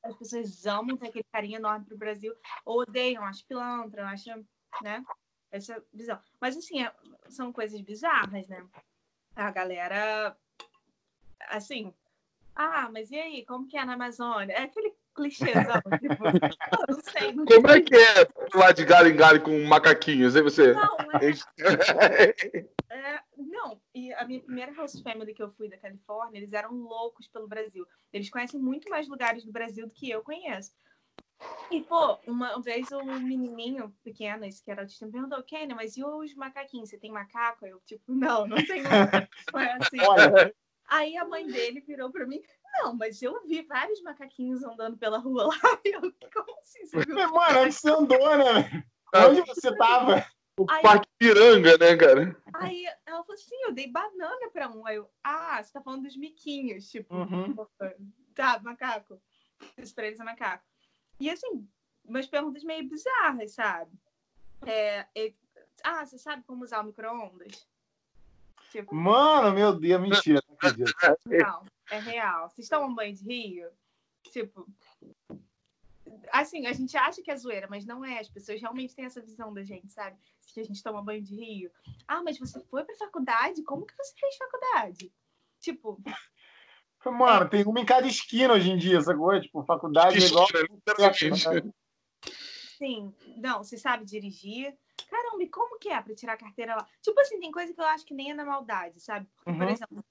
As pessoas amam ter aquele carinho enorme pro Brasil, ou odeiam, acham pilantra, acham, né? Essa visão. Mas, assim, é, são coisas bizarras, né? A galera, assim, ah, mas e aí, como que é na Amazônia? É aquele clichêzão, tipo, não sei. Não como é que é lá de galho em galho com macaquinhos, hein, você? Não, é... é... Não, e a minha primeira host family que eu fui da Califórnia, eles eram loucos pelo Brasil. Eles conhecem muito mais lugares do Brasil do que eu conheço. E, pô, uma vez um menininho pequeno, esse que era autista, me perguntou, Kenny, mas e os macaquinhos? Você tem macaco? Eu, tipo, não, não tenho. Não é assim. Olha, Aí a mãe dele virou para mim, não, mas eu vi vários macaquinhos andando pela rua lá. Eu, como assim? Você viu? Mano, onde você andou, né? Onde você tava? O aí, Parque Piranga, né, cara? Aí ela falou assim: eu dei banana pra um. Aí eu, ah, você tá falando dos miquinhos, tipo, uhum. tá, macaco. Isso pra eles é macaco. E assim, umas perguntas meio bizarras, sabe? É, é, ah, você sabe como usar o micro-ondas? Tipo, Mano, meu Deus, mentira. Não, é real. Vocês tomam banho de rio? Tipo. Assim, a gente acha que é zoeira, mas não é. As pessoas realmente têm essa visão da gente, sabe? Que a gente toma banho de rio. Ah, mas você foi pra faculdade? Como que você fez faculdade? Tipo. Mano, é... tem uma em cada esquina hoje em dia, essa coisa. Tipo, faculdade é igual. Sim, não, você sabe dirigir, caramba, e como que é para tirar a carteira lá? Tipo assim, tem coisa que eu acho que nem é na maldade, sabe? Porque, uhum. por exemplo,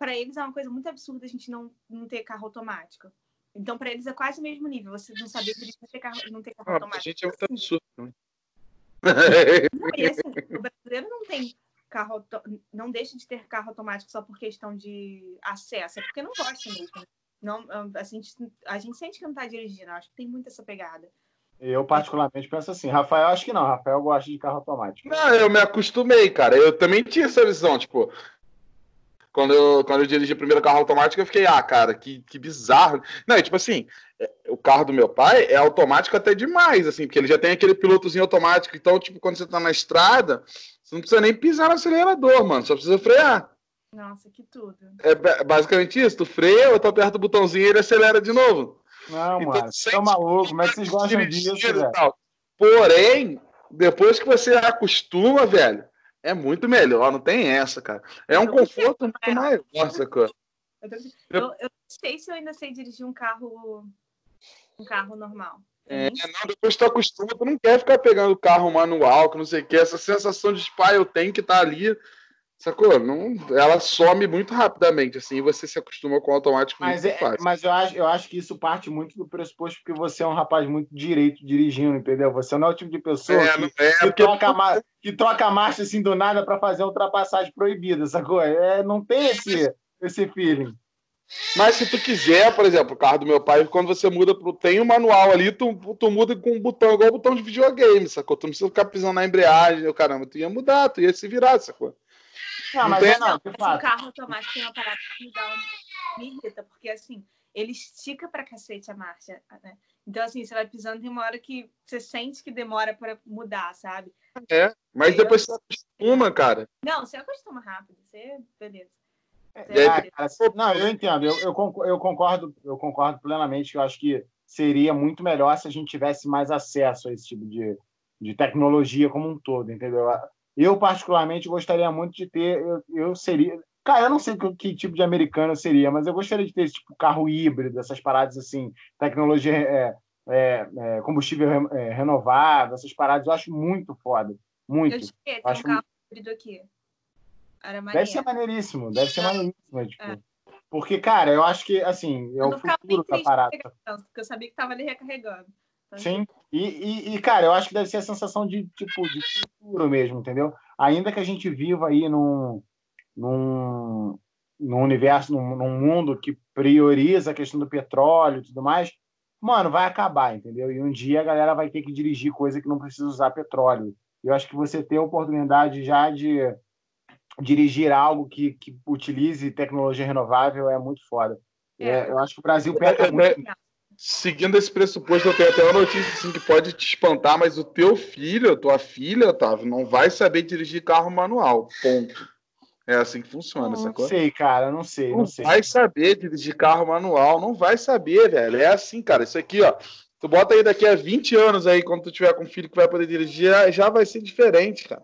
para eles é uma coisa muito absurda a gente não, não ter carro automático. Então, para eles é quase o mesmo nível. Você não saber dirigir não ter carro, não ter carro ah, automático. A gente é muito absurdo. Né? Não, e assim, o brasileiro não tem carro, não deixa de ter carro automático só por questão de acesso, é porque não gosta mesmo. Não, a, gente, a gente sente que não está dirigindo, acho que tem muito essa pegada. Eu, particularmente, penso assim. Rafael, acho que não. Rafael gosta de carro automático. Não, eu me acostumei, cara. Eu também tinha essa visão, tipo. Quando eu, quando eu dirigi o primeiro carro automático, eu fiquei, ah, cara, que, que bizarro. Não, e, tipo assim, é, o carro do meu pai é automático até demais, assim, porque ele já tem aquele pilotozinho automático. Então, tipo, quando você tá na estrada, você não precisa nem pisar no acelerador, mano. Só precisa frear. Nossa, que tudo. É basicamente isso. Tu freia, ou tu aperta o botãozinho e ele acelera de novo. Não, então, mano, você tá maluco, como é que vocês gostam disso, velho? Porém, depois que você acostuma, velho, é muito melhor, não tem essa, cara. É um conforto muito é. maior, sacou? Eu, eu, não sei se eu ainda sei dirigir um carro um carro normal. É, não, depois tu acostuma, tu não quer ficar pegando carro manual, que não sei o que, essa sensação de pai, eu tenho que estar tá ali Sacou? Não, ela some muito rapidamente, assim, e você se acostuma com o automático mas muito é, fácil. Mas eu acho, eu acho que isso parte muito do pressuposto porque você é um rapaz muito direito dirigindo, entendeu? Você não é o tipo de pessoa é, que, é, que, porque... troca a, que troca a marcha assim do nada para fazer ultrapassagem proibida, sacou? É, não tem esse, esse feeling. Mas se tu quiser, por exemplo, o carro do meu pai, quando você muda pro. Tem um manual ali, tu, tu muda com um botão, igual o botão de videogame, sacou? Tu não precisa ficar pisando na embreagem, caramba, tu ia mudar, tu ia se virar, sacou? Não, mas é, não, fato. O carro automático tem uma parada que me dá um... me irrita, porque assim, ele estica pra cacete a marcha, né? Então, assim, você vai pisando, tem uma hora que você sente que demora para mudar, sabe? É, mas depois eu... você acostuma, cara. Não, você acostuma rápido, você, beleza. É, não, eu entendo, eu, eu, concordo, eu concordo plenamente que eu acho que seria muito melhor se a gente tivesse mais acesso a esse tipo de, de tecnologia como um todo, entendeu? Eu, particularmente, gostaria muito de ter. Eu, eu seria. Cara, eu não sei que, que, tipo de americano eu seria, mas eu gostaria de ter esse tipo carro híbrido, essas paradas assim, tecnologia é, é, é, combustível é, renovável, essas paradas, eu acho muito foda. Muito. Eu cheguei, tem um carro híbrido aqui. Era deve ser maneiríssimo, deve ser maneiríssimo. Tipo, é. Porque, cara, eu acho que, assim, é o futuro da parada. Porque eu sabia que tava ali recarregando. Sim, e, e, e, cara, eu acho que deve ser a sensação de, tipo, de futuro mesmo, entendeu? Ainda que a gente viva aí num, num, num universo, num, num mundo que prioriza a questão do petróleo e tudo mais, mano, vai acabar, entendeu? E um dia a galera vai ter que dirigir coisa que não precisa usar petróleo. Eu acho que você ter a oportunidade já de dirigir algo que, que utilize tecnologia renovável é muito foda. É. É, eu acho que o Brasil peca é, muito. Seguindo esse pressuposto, eu tenho até uma notícia assim, que pode te espantar, mas o teu filho, a tua filha, Otávio, não vai saber dirigir carro manual. Ponto. É assim que funciona, não, sacou? Não sei, cara, não sei, não, não sei. vai saber dirigir carro manual, não vai saber, velho. É assim, cara. Isso aqui, ó. Tu bota aí daqui a 20 anos aí, quando tu tiver com um filho que vai poder dirigir, já vai ser diferente, cara.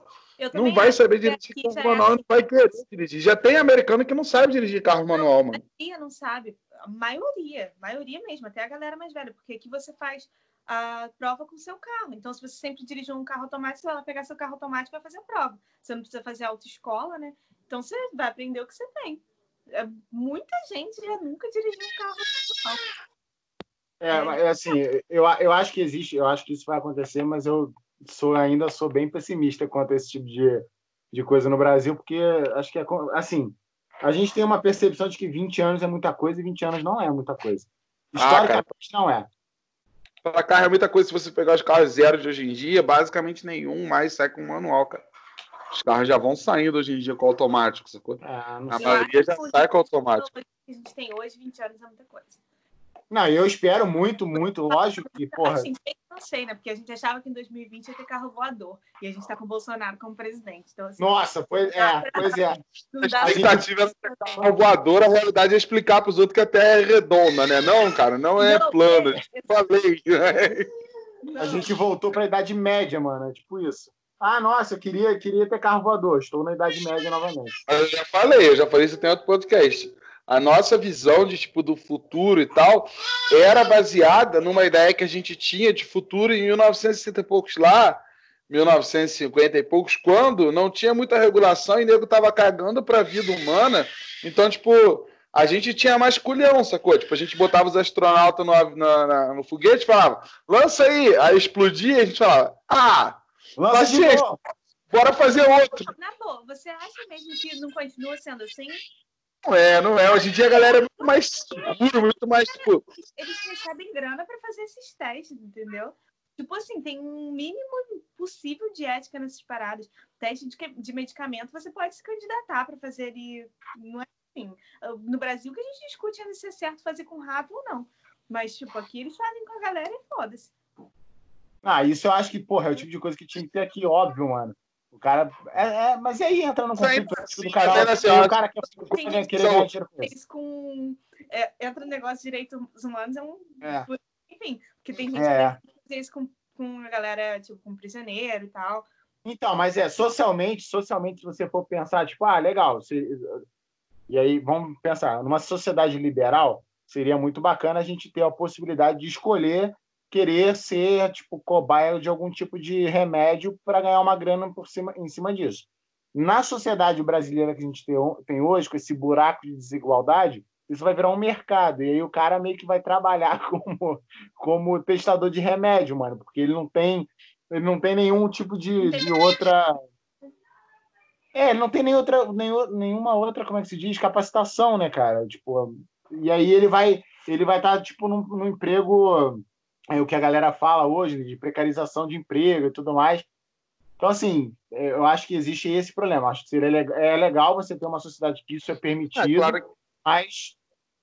Não vai saber dirigir carro manual, é... não vai querer dirigir. Já tem americano que não sabe dirigir carro manual, mano. Não sabe. Maioria, maioria mesmo, até a galera mais velha, porque aqui você faz a prova com o seu carro. Então, se você sempre dirige um carro automático, você vai pegar seu carro automático e vai fazer a prova. Você não precisa fazer autoescola, né? Então, você vai aprender o que você tem. É, muita gente já nunca dirigiu um carro automático. É, é, assim, eu, eu acho que existe, eu acho que isso vai acontecer, mas eu sou ainda sou bem pessimista quanto a esse tipo de, de coisa no Brasil, porque acho que é assim, a gente tem uma percepção de que 20 anos é muita coisa e 20 anos não é muita coisa. Ah, Historicamente ah, não é. Para carro é muita coisa. Se você pegar os carros zero de hoje em dia, basicamente nenhum mais sai com manual, cara. Os carros já vão saindo hoje em dia com automático, sacou? Ah, a maioria já sai com automático. que a gente tem hoje, 20 anos é muita coisa. Não, eu espero muito, muito, lógico que, porra. Assim, não sei, né? Porque a gente achava que em 2020 ia ter carro voador. E a gente tá com o Bolsonaro como presidente. Então, assim, Nossa, pois é, pois é. A expectativa era ter carro voador, a realidade é explicar para os outros que a Terra é redonda, né? Não, cara, não é não, plano. É, é... Falei. Não. A gente voltou para a Idade Média, mano. É tipo isso. Ah, nossa, eu queria, queria ter carro voador. Estou na Idade Média novamente. Eu já falei, eu já falei isso tem outro podcast a nossa visão de tipo do futuro e tal era baseada numa ideia que a gente tinha de futuro em 1960 e poucos lá, 1950 e poucos, quando não tinha muita regulação e o nego tava cagando para a vida humana. Então, tipo, a gente tinha mais culhão, sacou? Tipo, a gente botava os astronautas no, no, no foguete e falava, lança aí, aí explodia, e a gente falava, ah, lança bora fazer outro. Na boa, você acha mesmo que não continua sendo assim? Não é, não é. Hoje em dia a galera é muito mais segura, muito mais, tipo. Eles recebem grana para fazer esses testes, entendeu? Tipo assim, tem um mínimo possível de ética nessas paradas. Teste de, de medicamento, você pode se candidatar para fazer ele. Não é assim. No Brasil que a gente discute ainda se é certo fazer com rato ou não. Mas, tipo, aqui eles fazem com a galera e foda-se. Ah, isso eu acho que, porra, é o tipo de coisa que tinha que ter aqui, óbvio, mano. O cara. É, é, mas e aí entra no conflito assim, do cara. É assim, o cara quer, quer querer ganhar dinheiro com isso. Com, é, entra no negócio de direitos humanos, é um. É. Enfim, porque tem gente é. que faz isso com, com a galera, tipo, com prisioneiro e tal. Então, mas é, socialmente, socialmente, se você for pensar, tipo, ah, legal. Você... E aí, vamos pensar, numa sociedade liberal, seria muito bacana a gente ter a possibilidade de escolher querer ser tipo cobaia de algum tipo de remédio para ganhar uma grana por cima, em cima disso. Na sociedade brasileira que a gente tem hoje, com esse buraco de desigualdade, isso vai virar um mercado. E aí o cara meio que vai trabalhar como, como testador de remédio, mano, porque ele não tem, ele não tem nenhum tipo de, de outra. É, ele não tem nem outra, nem, nenhuma outra, como é que se diz, capacitação, né, cara? Tipo, e aí ele vai ele vai estar, tá, tipo, num, num emprego é o que a galera fala hoje de precarização de emprego e tudo mais. Então, assim, é, eu acho que existe esse problema. Acho que seria legal, é legal você ter uma sociedade que isso é permitido, é, claro que... mas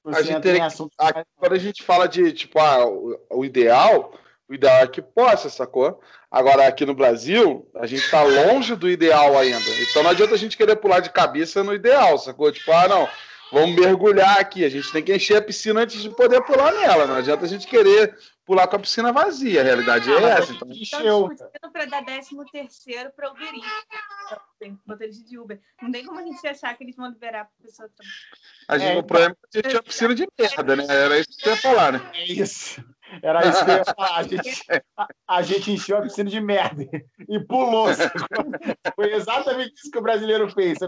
a gente teria, assuntos a, quando a gente fala de tipo ah, o, o, ideal, o ideal é que possa, sacou? Agora aqui no Brasil, a gente está longe do ideal ainda. Então não adianta a gente querer pular de cabeça no ideal, sacou? Tipo, ah, não, vamos mergulhar aqui. A gente tem que encher a piscina antes de poder pular nela. Não adianta a gente querer pular com a piscina vazia. A realidade é ah, essa. Então, encheu. para dar 13 terceiro para Uber Eats. Motorista de Uber. Não tem como a gente achar que eles vão liberar para pessoa a gente, é, O problema é que a gente tinha piscina de merda, né? Era isso que você ia falar, né? É isso. Era isso que eu ia falar. A gente, a, a gente encheu a piscina de merda e pulou. Foi exatamente isso que o brasileiro fez.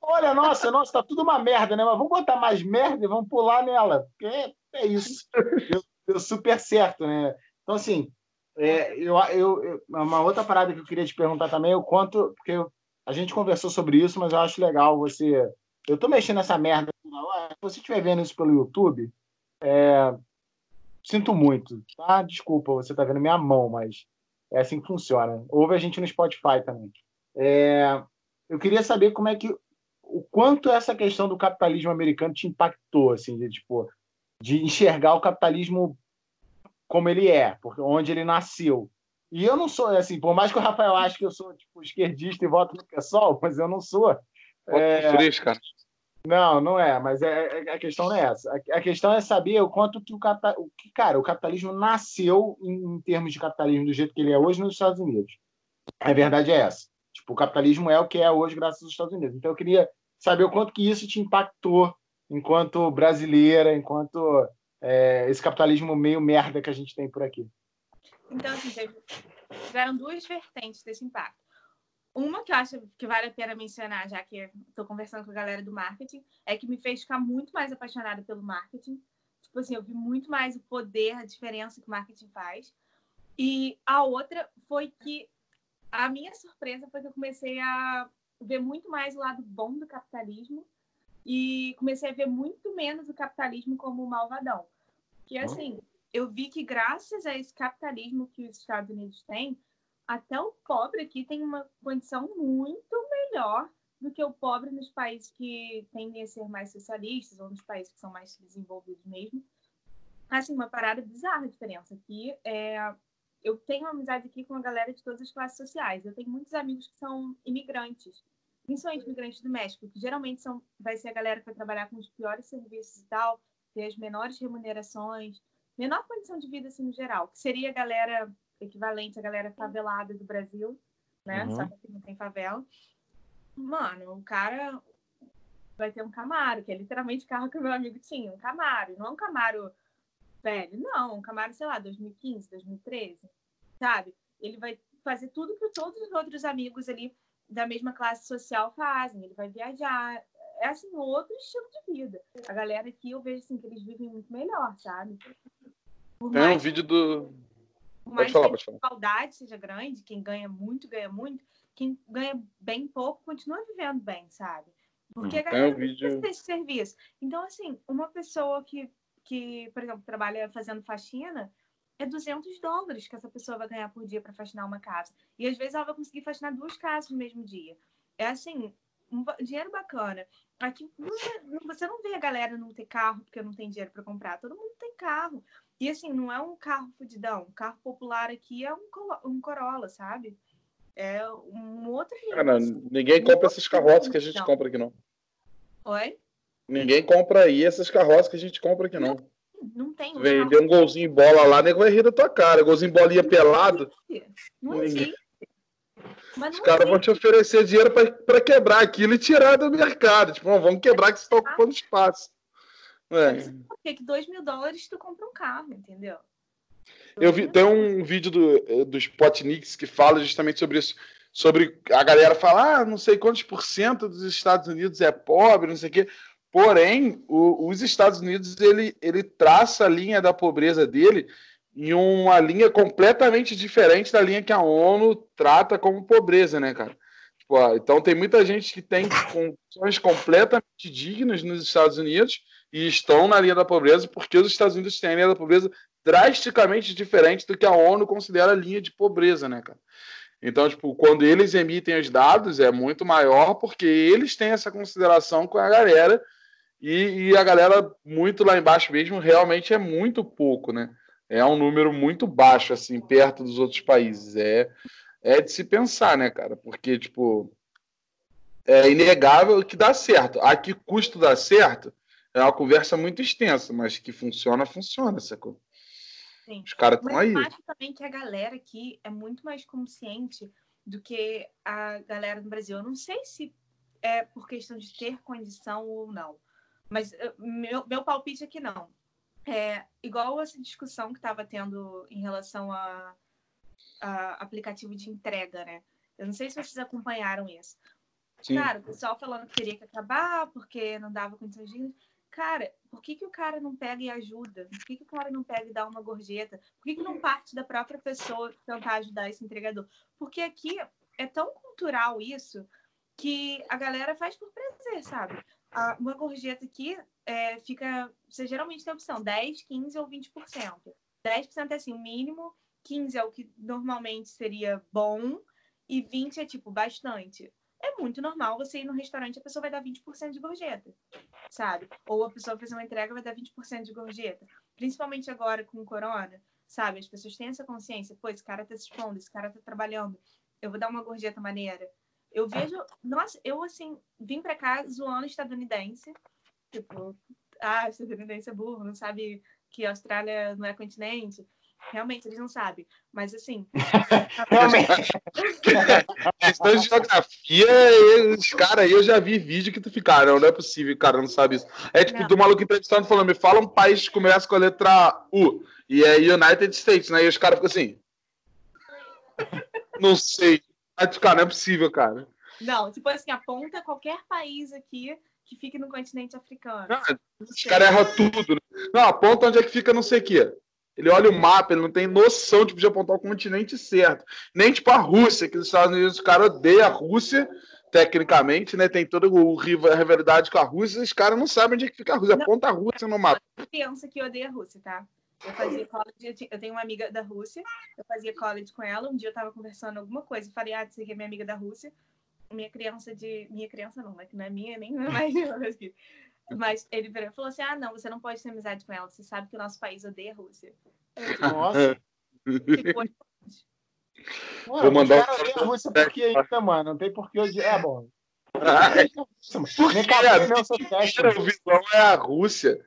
Olha, nossa, nossa, tá tudo uma merda, né? Mas vamos botar mais merda e vamos pular nela. Porque é, é isso. Deu, deu, super certo, né? Então, assim, é, eu, eu, eu, uma outra parada que eu queria te perguntar também o quanto. Porque eu, a gente conversou sobre isso, mas eu acho legal você. Eu tô mexendo nessa merda. Se você estiver vendo isso pelo YouTube, é, sinto muito, tá? Desculpa, você tá vendo minha mão, mas é assim que funciona. Ouve a gente no Spotify também. É, eu queria saber como é que o quanto essa questão do capitalismo americano te impactou, assim, de tipo de enxergar o capitalismo como ele é, porque onde ele nasceu. E eu não sou, assim, por mais que o Rafael ache que eu sou tipo, esquerdista e voto no pessoal, mas eu não sou. É... Feliz, cara. Não, não é, mas é, é, a questão não é essa. A, questão é saber o quanto que o, capital, o que, cara, o capitalismo nasceu em, em, termos de capitalismo do jeito que ele é hoje nos Estados Unidos. A verdade é essa. Tipo, o capitalismo é o que é hoje graças aos Estados Unidos. Então eu queria saber o quanto que isso te impactou enquanto brasileira, enquanto é, esse capitalismo meio merda que a gente tem por aqui. Então, assim, tiveram duas vertentes desse impacto. Uma que eu acho que vale a pena mencionar, já que estou conversando com a galera do marketing, é que me fez ficar muito mais apaixonada pelo marketing. Tipo assim, eu vi muito mais o poder, a diferença que o marketing faz. E a outra foi que a minha surpresa foi que eu comecei a ver muito mais o lado bom do capitalismo e comecei a ver muito menos o capitalismo como malvadão. Que assim, eu vi que graças a esse capitalismo que os Estados Unidos têm, até o pobre aqui tem uma condição muito melhor do que o pobre nos países que tendem a ser mais socialistas ou nos países que são mais desenvolvidos mesmo. Assim, uma parada bizarra a diferença aqui. É, eu tenho amizade aqui com a galera de todas as classes sociais. Eu tenho muitos amigos que são imigrantes principalmente migrantes do México, que geralmente são, vai ser a galera que vai trabalhar com os piores serviços e tal, ter as menores remunerações, menor condição de vida assim no geral, que seria a galera equivalente à galera favelada do Brasil, né? Uhum. Só que não tem favela. Mano, o cara vai ter um Camaro, que é literalmente o carro que o meu amigo tinha, um Camaro, não é um Camaro velho, não, um Camaro, sei lá, 2015, 2013, sabe? Ele vai fazer tudo que todos os outros amigos ali da mesma classe social fazem. Ele vai viajar. É assim, outro estilo de vida. A galera aqui eu vejo assim que eles vivem muito melhor, sabe? Por Tem um vídeo do. Por mais falar, que a desigualdade seja grande, quem ganha muito, ganha muito. Quem ganha bem pouco continua vivendo bem, sabe? Porque a galera um vídeo... desse serviço. Então, assim, uma pessoa que, que, por exemplo, trabalha fazendo faxina, é 200 dólares que essa pessoa vai ganhar por dia para faxinar uma casa. E às vezes ela vai conseguir faxinar duas casas no mesmo dia. É assim, um dinheiro bacana. Aqui você não vê a galera não ter carro porque não tem dinheiro para comprar. Todo mundo tem carro. E assim, não é um carro fudidão. O carro popular aqui é um, um Corolla, sabe? É um outro. Cara, ninguém compra esses carroças que a gente compra aqui, não. Oi? Ninguém compra aí essas carroças que a gente compra aqui, não. Não. Não tem. Vender um golzinho em bola lá, nego vai rir da tua cara. Golzinho bolinha pelado. Não existe. Os caras vão te oferecer dinheiro para quebrar aquilo e tirar do mercado. Tipo, vamos quebrar que você está ocupando espaço. É. Por que 2 mil dólares tu compra um carro, entendeu? Eu vi, tem um vídeo do, do Spotnix que fala justamente sobre isso. Sobre a galera falar, ah, não sei quantos por cento dos Estados Unidos é pobre, não sei o quê. Porém, o, os Estados Unidos ele, ele traça a linha da pobreza dele em uma linha completamente diferente da linha que a ONU trata como pobreza, né, cara? Tipo, então tem muita gente que tem condições completamente dignas nos Estados Unidos e estão na linha da pobreza porque os Estados Unidos têm a linha da pobreza drasticamente diferente do que a ONU considera a linha de pobreza, né, cara? Então, tipo, quando eles emitem os dados é muito maior porque eles têm essa consideração com a galera e, e, a galera muito lá embaixo mesmo realmente é muito pouco, né? É um número muito baixo, assim, perto dos outros países. É, é de se pensar, né, cara? Porque, tipo, é inegável que dá certo. A que custo dá certo é uma conversa muito extensa, mas que funciona, funciona, sacou? Sim. Os caras estão aí. Eu acho também que a galera aqui é muito mais consciente do que a galera do Brasil. Eu não sei se é por questão de ter condição ou não. Mas meu, meu palpite é que não. é, igual essa discussão que estava tendo em relação a, a, aplicativo de entrega, né? Eu não sei se vocês acompanharam isso. Sim. Cara, o pessoal falando que teria que acabar porque não dava condições de. Cara, por que, que o cara não pega e ajuda? Por que, que o cara não pega e dá uma gorjeta? Por que, que não parte da própria pessoa tentar ajudar esse entregador? Porque aqui é tão cultural isso que a galera faz por prazer, sabe? Uma gorjeta aqui é, fica. Você geralmente tem a opção 10, 15 ou 20%. 10% é assim, o mínimo, 15 é o que normalmente seria bom, e 20 é tipo bastante. É muito normal você ir no restaurante a pessoa vai dar 20% de gorjeta, sabe? Ou a pessoa fazer uma entrega vai dar 20% de gorjeta. Principalmente agora com o corona, sabe? As pessoas têm essa consciência, pô, esse cara tá se expondo, esse cara tá trabalhando, eu vou dar uma gorjeta maneira. Eu vejo, nossa, eu assim, vim pra cá zoando estadunidense, tipo, ah, estadunidense é burro, não sabe que a Austrália não é continente. Realmente, eles não sabem. Mas assim. Realmente. questão de geografia, os caras aí eu já vi vídeo que tu fica, não, não é possível, cara, não sabe isso. É tipo, não. do maluco entrevistando falando, me fala um país que começa com a letra U. E é United States, né? E os caras ficam assim. não sei. Cara, não é possível, cara. Não, tipo assim, aponta qualquer país aqui que fique no continente africano. Ah, os caras erram tudo. Né? Não, aponta onde é que fica não sei o quê. Ele olha o mapa, ele não tem noção tipo, de apontar o continente certo. Nem tipo a Rússia, que os Estados Unidos, os caras odeiam a Rússia, tecnicamente, né? Tem toda a rivalidade com a Rússia, os caras não sabem onde é que fica a Rússia. Não, Aponta a Rússia no mapa. Criança que odeia a Rússia, tá? Eu fazia college, eu tenho uma amiga da Rússia, eu fazia college com ela, um dia eu tava conversando alguma coisa, falei, ah, você que é minha amiga da Rússia, minha criança de. Minha criança não, né? Que não é minha, nem mais. Mas ele falou assim: ah, não, você não pode ter amizade com ela, você sabe que o nosso país odeia a Rússia. Nossa. Ficou Vou mandar a Rússia porque ainda, mano, não tem porquê odiar. É bom. Porque o vilão é a Rússia.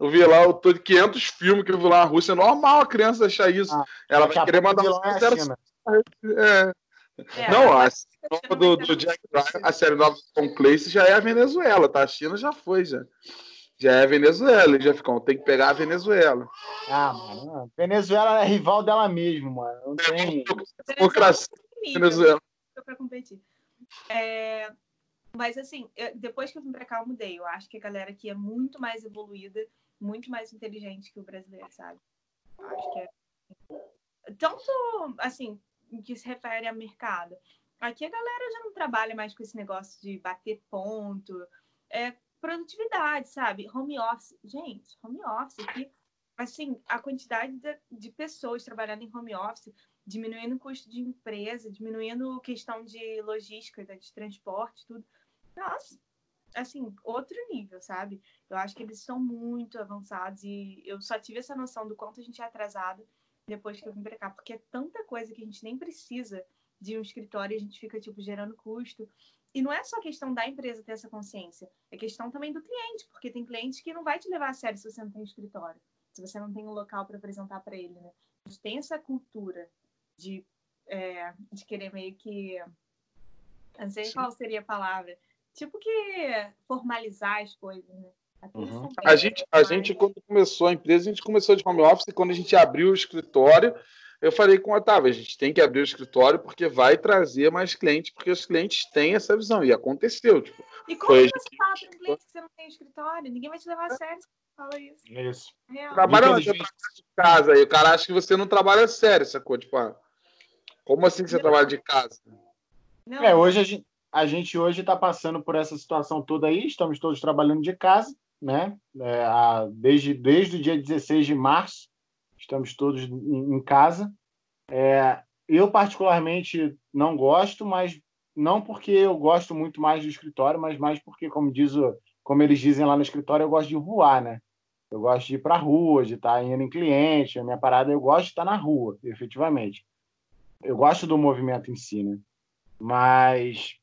Eu vi lá, eu tô de 500 filmes que eu vi lá na Rússia. É normal a criança achar isso. Ah, Ela vai querer mandar um é, é, não, a nova do, do Jack Ryan, a série nova com Clayce já é a Venezuela, tá? A China já foi, já. Já é a Venezuela, já ficou, tem que pegar a Venezuela. Ah, mano, Venezuela é rival dela mesmo, mano. Não tem. Democracia. Venezuela. Pra competir. É, mas assim, eu, depois que eu vim pra cá, eu mudei. Eu acho que a galera aqui é muito mais evoluída, muito mais inteligente que o brasileiro, sabe? Acho que é. Tanto, assim, em que se refere a mercado. Aqui a galera já não trabalha mais com esse negócio de bater ponto. É produtividade, sabe? Home office. Gente, home office aqui, assim, a quantidade de, pessoas trabalhando em home office, diminuindo o custo de empresa, diminuindo questão de logística, de transporte, tudo. Nossa, assim, outro nível, sabe? Eu acho que eles são muito avançados e eu só tive essa noção do quanto a gente é atrasado depois que eu vim para cá, porque é tanta coisa que a gente nem precisa de um escritório e a gente fica, tipo, gerando custo. E não é só questão da empresa ter essa consciência, é questão também do cliente, porque tem cliente que não vai te levar a sério se você não tem escritório, se você não tem um local para apresentar para ele, né? A gente tem essa cultura de, é, de querer meio que. Não sei Sim. qual seria a palavra. Tipo que formalizar as coisas, né? Uhum. A gente, a gente, quando começou a empresa, a gente começou de home office, e quando a gente abriu o escritório, eu falei com o Otávio, a gente tem que abrir o escritório porque vai trazer mais clientes, porque os clientes têm essa visão, e aconteceu. Tipo, e como você gente... fala para um cliente que você não tem escritório? Ninguém vai te levar a sério se você fala isso. Isso. Real. Trabalha de casa, e o cara acha que você não trabalha sério, sacou? Tipo, ah, como assim que você não. trabalha de casa? Não, é, hoje a gente, a gente hoje está passando por essa situação toda aí, estamos todos trabalhando de casa, né? É, a, desde, desde o dia 16 de março, estamos todos em, em casa. É, eu, particularmente, não gosto, mas não porque eu gosto muito mais do escritório, mas mais porque, como, diz o, como eles dizem lá no escritório, eu gosto de voar, né? Eu gosto de ir para a rua, de estar indo em cliente, a minha parada, eu gosto de estar na rua, efetivamente. Eu gosto do movimento em si, né? Mas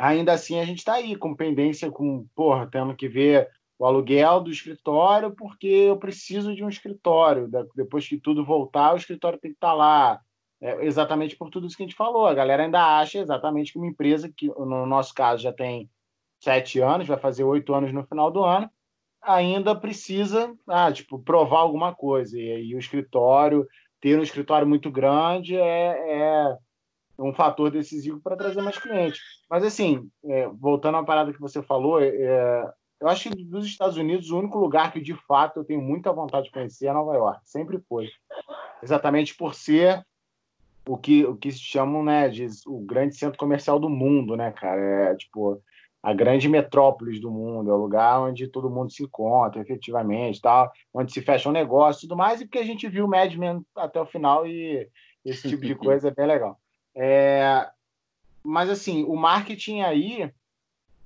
ainda assim a gente está aí com pendência, com, porra, tendo que ver o aluguel do escritório, porque eu preciso de um escritório. Depois que tudo voltar, o escritório tem que estar tá lá. É exatamente por tudo isso que a gente falou. A galera ainda acha exatamente que uma empresa, que no nosso caso já tem sete anos, vai fazer oito anos no final do ano, ainda precisa, ah, tipo, provar alguma coisa. E o escritório, ter um escritório muito grande é, é um fator decisivo para trazer mais clientes. Mas, assim, é, voltando à parada que você falou, é, eu acho que dos Estados Unidos, o único lugar que, de fato, eu tenho muita vontade de conhecer é Nova York. Sempre foi. Exatamente por ser o que, o que se chamam né, de o grande centro comercial do mundo, né, cara? É, tipo, a grande metrópole do mundo, é o lugar onde todo mundo se encontra efetivamente, tal, onde se fecha um negócio e tudo mais, e porque a gente viu Mad Men até o final e esse tipo de coisa é bem legal. É, mas assim, o marketing aí,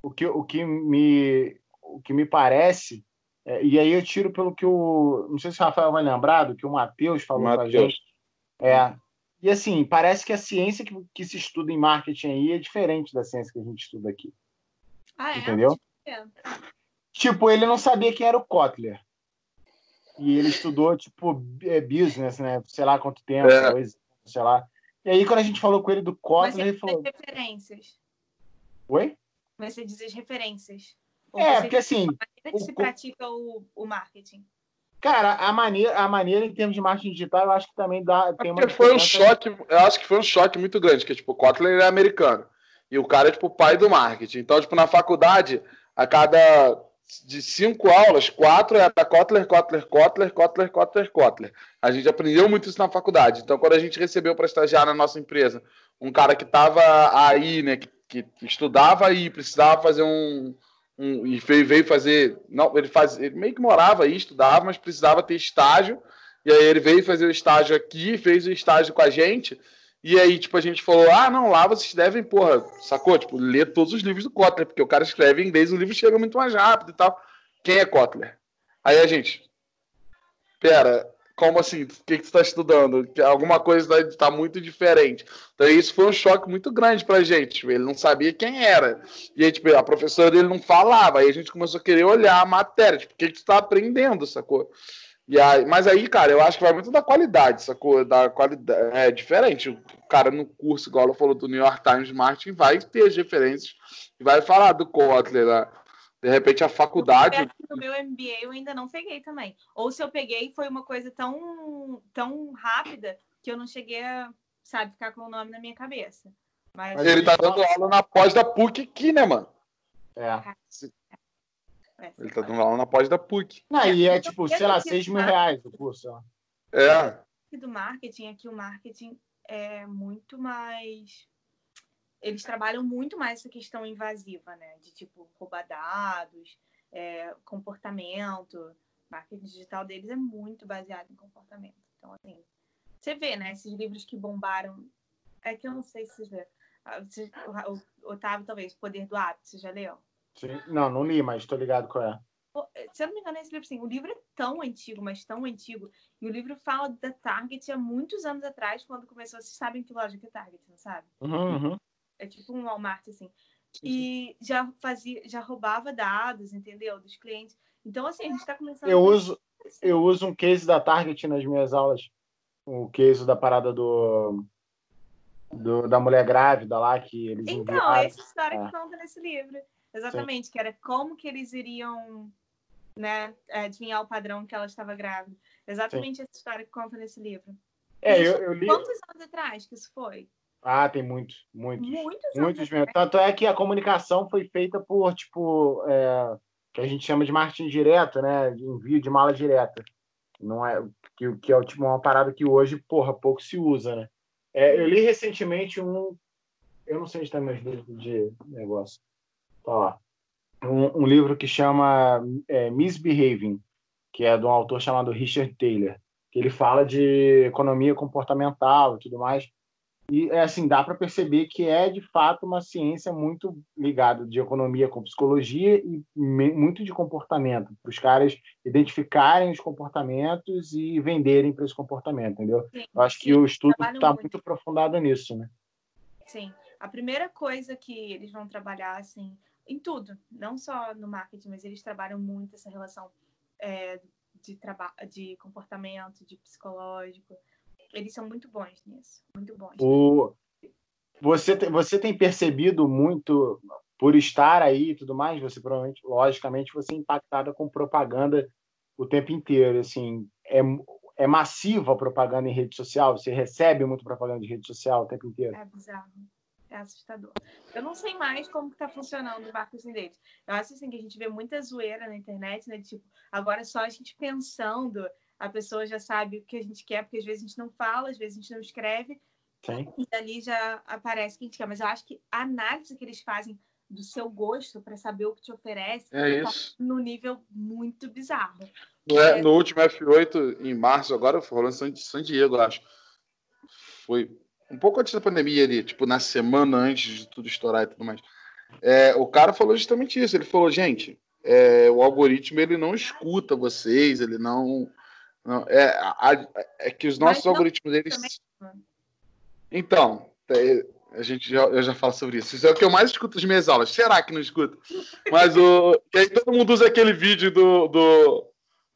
o que, o que, me, o que me parece, é, e aí eu tiro pelo que o. Não sei se o Rafael vai lembrar do que o Matheus falou Mateus. pra gente. É, e assim, parece que a ciência que, que se estuda em marketing aí é diferente da ciência que a gente estuda aqui. Ah, é? Entendeu? É. Tipo, ele não sabia quem era o Kotler. E ele estudou, tipo, é, business, né? Sei lá quanto tempo, é. Coisa, sei lá. E aí, quando a gente falou com ele do Kotler, ele falou. referências. Oi? Você diz as referências. é, porque assim. Como se pratica o, o marketing? Cara, a maneira, a maneira em termos de marketing digital, eu acho que também dá. Tem uma foi um choque, eu acho que foi um choque muito grande, que tipo, o Kotler é americano. E o cara é tipo o pai do marketing. Então, tipo, na faculdade, a cada de cinco aulas, quatro era Kotler, Kotler, Kotler, Kotler, Kotler, Kotler. A gente aprendeu muito isso na faculdade. Então, quando a gente recebeu para estagiar na nossa empresa um cara que estava aí, né, que, que, estudava aí, precisava fazer um, um e veio, veio fazer, não, ele faz, ele meio que morava aí, estudava, mas precisava ter estágio. E aí ele veio fazer o estágio aqui, fez o estágio com a gente. E aí, tipo, a gente falou: ah, não, lá vocês devem, porra, sacou? Tipo, ler todos os livros do Kotler, porque o cara escreve em inglês, o livro chega muito mais rápido e tal. Quem é Kotler? Aí a gente, pera, como assim? O que, que tu tá estudando? Alguma coisa está muito diferente. Então, isso foi um choque muito grande pra gente. Tipo, ele não sabia quem era. E aí, tipo, a professora dele não falava. Aí a gente começou a querer olhar a matéria. Tipo, o que, que tu tá aprendendo, sacou? E aí, mas aí, cara, eu acho que vai muito da qualidade, sacou? Da qualidade. É diferente. O cara no curso, igual ela falou do New York Times Marketing, vai ter as referências e vai falar do Kotler lá. De repente a faculdade. No meu MBA eu ainda não peguei também. Ou se eu peguei, foi uma coisa tão, tão rápida que eu não cheguei a, sabe, ficar com o nome na minha cabeça. Mas, Mas ele tá dando aula na pós da PUC aqui, né, mano? É. é. É, ele tá dando aula na pós da PUC. Não, e é tipo, sei lá, 6 mil reais o curso. Ó. É. Do marketing, aqui o marketing é muito mais. Eles trabalham muito mais essa questão invasiva, né? De tipo, roubar dados, é, comportamento. O marketing digital deles é muito baseado em comportamento. Então, assim, você vê, né? Esses livros que bombaram. É que eu não sei se vocês leram. Ah, o Otávio, talvez, Poder do Hábito, você já leu? Sim. Não, não li, mas estou ligado qual é. Se eu não me engano, esse livro, sim, o livro é tão antigo, mas tão antigo. E o livro fala da Target há muitos anos atrás, quando começou. Vocês sabem que loja que é Target, não sabe? Uhum, uhum. É tipo um Walmart, assim. E já fazia, já roubava dados, entendeu? Dos clientes. Então, assim, a gente está começando. Eu uso, eu uso um case da Target nas minhas aulas. O case da parada do, do da mulher grávida lá que eles então, enviaram. essa história é. que conta nesse livro. Exatamente, Sim. que era como que eles iriam né, adivinhar o padrão que ela estava grávida. Exatamente Sim. essa história que conta nesse livro. É, eu, eu, li... Quantos anos atrás que isso foi? Ah, tem muitos, muitos. Muitos, muitos mesmo. Tanto é que a comunicação foi feita por, tipo, é, que a gente chama de marketing direto, né? De envio de mala direta. Não é, que, que é tipo, uma parada que hoje, porra, pouco se usa, né? É, eu li recentemente um. Eu não sei onde está meus livros de negócio. Ó, um, um livro que chama é, Misbehaving, que é de um autor chamado Richard Taylor, que ele fala de economia comportamental e tudo mais. E é assim, dá para perceber que é de fato uma ciência muito ligada de economia com psicologia e muito de comportamento, para os caras identificarem os comportamentos e venderem para esse comportamento, entendeu? Sim, Eu acho sim, que o estudo está muito. muito aprofundado nisso, né? Sim. A primeira coisa que eles vão trabalhar, assim, em tudo, não só no marketing, mas eles trabalham muito essa relação é, de, de comportamento, de psicológico. Eles são muito bons nisso, muito bons. O... Você, tem, você tem percebido muito, por estar aí e tudo mais, você provavelmente, logicamente, você é impactada com propaganda o tempo inteiro. Assim, é, é massiva a propaganda em rede social? Você recebe muito propaganda de rede social o tempo inteiro? É bizarro. É assustador. Eu não sei mais como que tá funcionando o barco sem dente. Eu acho assim que a gente vê muita zoeira na internet, né? Tipo, agora é só a gente pensando, a pessoa já sabe o que a gente quer, porque às vezes a gente não fala, às vezes a gente não escreve. Sim. E ali já aparece o que a gente quer. Mas eu acho que a análise que eles fazem do seu gosto para saber o que te oferece é tá isso. no nível muito bizarro. No, é, no último F8, em março, agora, foi rolando em San Diego, acho. Foi um pouco antes da pandemia ali, tipo, na semana antes de tudo estourar e tudo mais. É, o cara falou justamente isso. Ele falou, gente, é, o algoritmo ele não escuta vocês, ele não. não é, a, é que os nossos algoritmos, eles. Também. Então, é, a gente já, eu já falo sobre isso. Isso é o que eu mais escuto nas minhas aulas. Será que não escuta? Mas o. E aí todo mundo usa aquele vídeo do, do,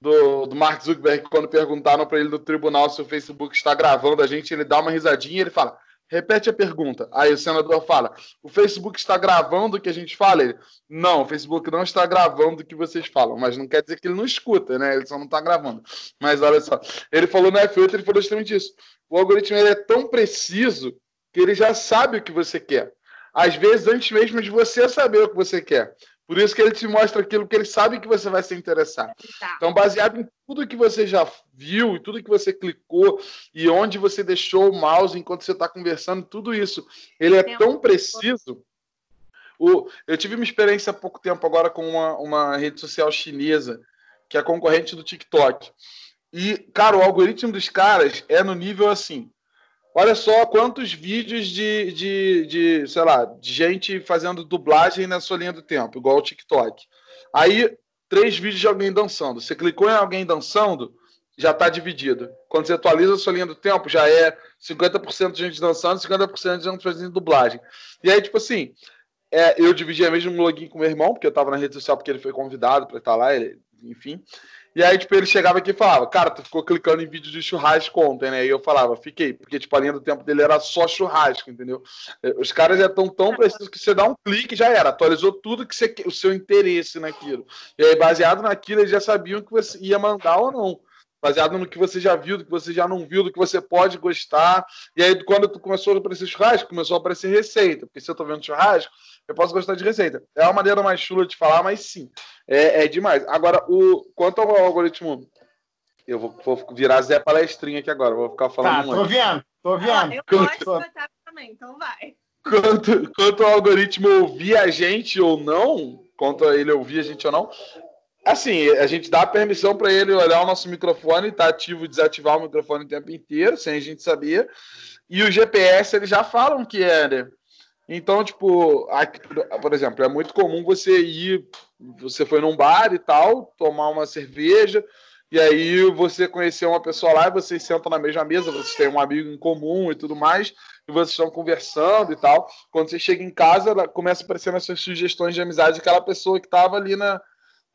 do, do Mark Zuckerberg quando perguntaram para ele no tribunal se o Facebook está gravando a gente, ele dá uma risadinha e ele fala: repete a pergunta. Aí o senador fala: o Facebook está gravando o que a gente fala? Ele: não, o Facebook não está gravando o que vocês falam, mas não quer dizer que ele não escuta, né? Ele só não está gravando. Mas olha só, ele falou no F8, ele falou justamente isso. O algoritmo é tão preciso que ele já sabe o que você quer. Às vezes, antes mesmo de você saber o que você quer. Por isso que ele te mostra aquilo que ele sabe que você vai se interessar. Tá. Então, baseado em tudo que você já viu, e tudo que você clicou, e onde você deixou o mouse enquanto você está conversando, tudo isso, ele é tão preciso. O, eu tive uma experiência há pouco tempo agora com uma, uma rede social chinesa, que é concorrente do TikTok. E, cara, o algoritmo dos caras é no nível assim. Olha só quantos vídeos de, de, de, sei lá, de gente fazendo dublagem na sua linha do tempo, igual o TikTok. Aí, três vídeos de alguém dançando. Você clicou em alguém dançando, já está dividido. Quando você atualiza a sua linha do tempo, já é 50% de gente dançando, 50% de gente fazendo dublagem. E aí, tipo assim, é, eu dividi a mesmo login com meu irmão, porque eu estava na rede social porque ele foi convidado para estar lá, ele, enfim. E aí, tipo, ele chegava aqui e falava, cara, tu ficou clicando em vídeo de churrasco ontem, né? E eu falava, fiquei, porque, tipo, a linha do tempo dele era só churrasco, entendeu? Eh, os caras já estão tão precisos que você dá um clique já era, atualizou tudo que você o seu interesse naquilo. E aí, baseado naquilo, eles já sabiam que você ia mandar ou não. Baseado no que você já viu, do que você já não viu, do que você pode gostar. E aí, quando tu começou a aparecer churrasco, começou a aparecer receita. Porque se eu tô vendo churrasco, eu posso gostar de receita. É uma maneira mais chula de falar, mas sim, é, é demais. Agora, o, quanto ao algoritmo, eu vou, vou virar Zé Palestrinha aqui agora, vou ficar falando. Tá, tô vendo, tô vendo. Ah, eu gosto quanto, de também, então vai. Quanto, quanto ao algoritmo ouvir a gente ou não, quanto a ele ouvir a gente ou não, assim, a gente dá permissão para ele olhar o nosso microfone, tá ativo e desativar o microfone o tempo inteiro, sem a gente saber. E o GPS, eles já falam que é, né? Então, tipo, aqui, por exemplo, é muito comum você ir, você foi num bar e tal, tomar uma cerveja, e aí você conhecer uma pessoa lá e vocês sentam na mesma mesa, vocês têm um amigo em comum e tudo mais, e vocês estão conversando e tal. Quando você chega em casa, começa a aparecer nas suas sugestões de amizade aquela pessoa que estava ali na,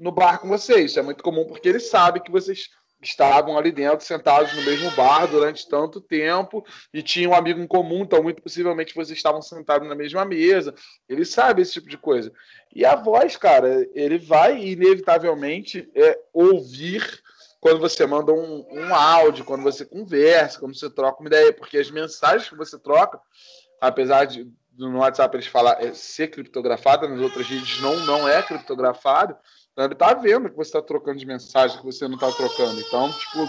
no bar com vocês. Isso é muito comum porque ele sabe que vocês estavam ali dentro, sentados no mesmo bar durante tanto tempo e tinham um amigo em comum, então muito possivelmente vocês estavam sentados na mesma mesa. Ele sabe esse tipo de coisa. E a voz, cara, ele vai inevitavelmente é, ouvir quando você manda um, um áudio, quando você conversa, quando você troca uma ideia, porque as mensagens que você troca, apesar de no WhatsApp eles falar é, ser criptografada, nas outras redes não, não é criptografado, então ele tá vendo que você está trocando de mensagem que você não está trocando. Então, tipo,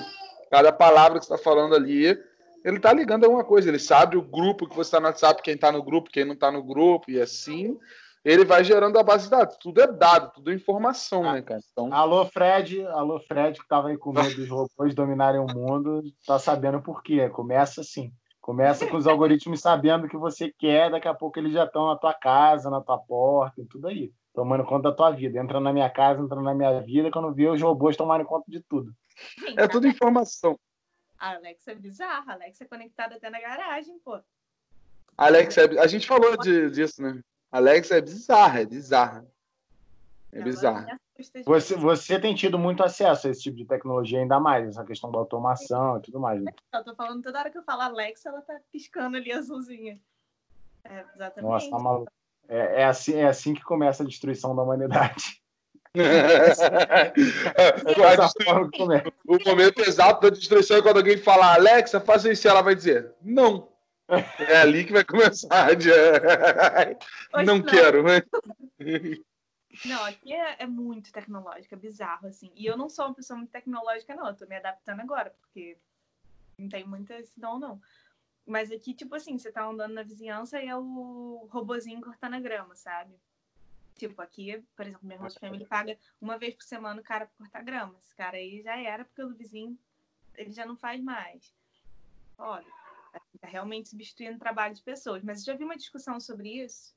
cada palavra que você está falando ali, ele tá ligando alguma coisa. Ele sabe o grupo que você está no WhatsApp, quem está no grupo, quem não está no grupo, e assim ele vai gerando a base de dados. Tudo é dado, tudo é informação, né, cara? Então... Alô, Fred, alô, Fred, que estava aí com medo dos robôs dominarem o mundo, tá sabendo por quê. Começa assim. Começa com os algoritmos sabendo o que você quer, daqui a pouco eles já estão na tua casa, na tua porta e tudo aí tomando conta da tua vida. Entra na minha casa, entra na minha vida, quando vê os robôs tomarem conta de tudo. Gente, é tudo informação. A Alexa é bizarra, a Alexa é conectada até na garagem, pô. Alexa, é... a gente falou de, disso, né? Alexa é bizarra, é bizarra. É bizarra. Você, você tem tido muito acesso a esse tipo de tecnologia, ainda mais, essa questão da automação e tudo mais. Né? Eu tô falando toda hora que eu falo Alexa, ela tá piscando ali azulzinha. É, exatamente. Nossa, tá maluco. É, é, assim, é assim que começa a destruição da humanidade. o momento exato da destruição é quando alguém falar, Alexa, faça isso, e ela vai dizer, não. É ali que vai começar. não, não quero. Né? Não, aqui é, é, muito tecnológica, é bizarro, assim. E eu não sou uma pessoa muito tecnológica, não. Eu tô me adaptando agora, porque não tem muita esse dom, não. Mas aqui, tipo assim, você tá andando na vizinhança e é o robozinho cortando a grama, sabe? Tipo, aqui, por exemplo, meu host family paga uma vez por semana o cara pra cortar grama. Esse cara aí já era, porque o vizinho, ele já não faz mais. Olha, tá realmente substituindo o trabalho de pessoas. Mas eu já vi uma discussão sobre isso.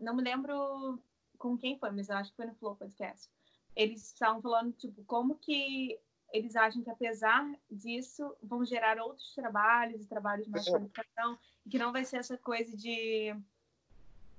Não me lembro com quem foi, mas eu acho que foi no Flow Podcast. Eles estavam falando, tipo, como que eles acham que, apesar disso, vão gerar outros trabalhos e trabalhos mais de qualificação, e que não vai ser essa coisa de,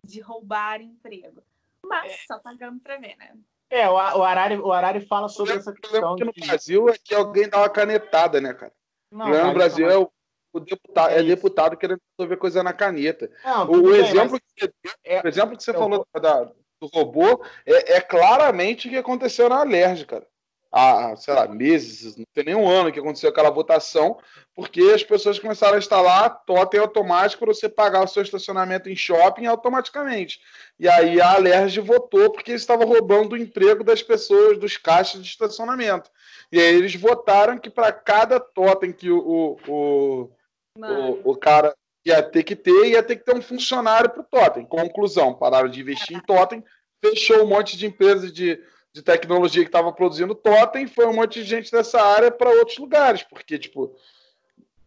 de roubar emprego. Mas é. só pagando para ver, né? É, o, o, Arari, o Arari fala sobre essa questão. Que no de... Brasil é que alguém dá uma canetada, né, cara? Não, cara, no Brasil é o, o deputado, é, é deputado querendo resolver coisa na caneta. Não, o, bem, exemplo que, é, o exemplo que você falou da, do robô é, é claramente o que aconteceu na Alerj, cara. Há, sei lá, meses, não tem nem um ano que aconteceu aquela votação, porque as pessoas começaram a instalar totem automático para você pagar o seu estacionamento em shopping automaticamente. E aí a Alerj votou porque eles estavam roubando o emprego das pessoas dos caixas de estacionamento. E aí eles votaram que para cada totem que o, o, o, o, o cara ia ter que ter, ia ter que ter um funcionário para o Totem. Conclusão, pararam de investir em Totem, fechou um monte de empresas de, de tecnologia que estava produzindo Totem, foi um monte de gente dessa área para outros lugares, porque, tipo,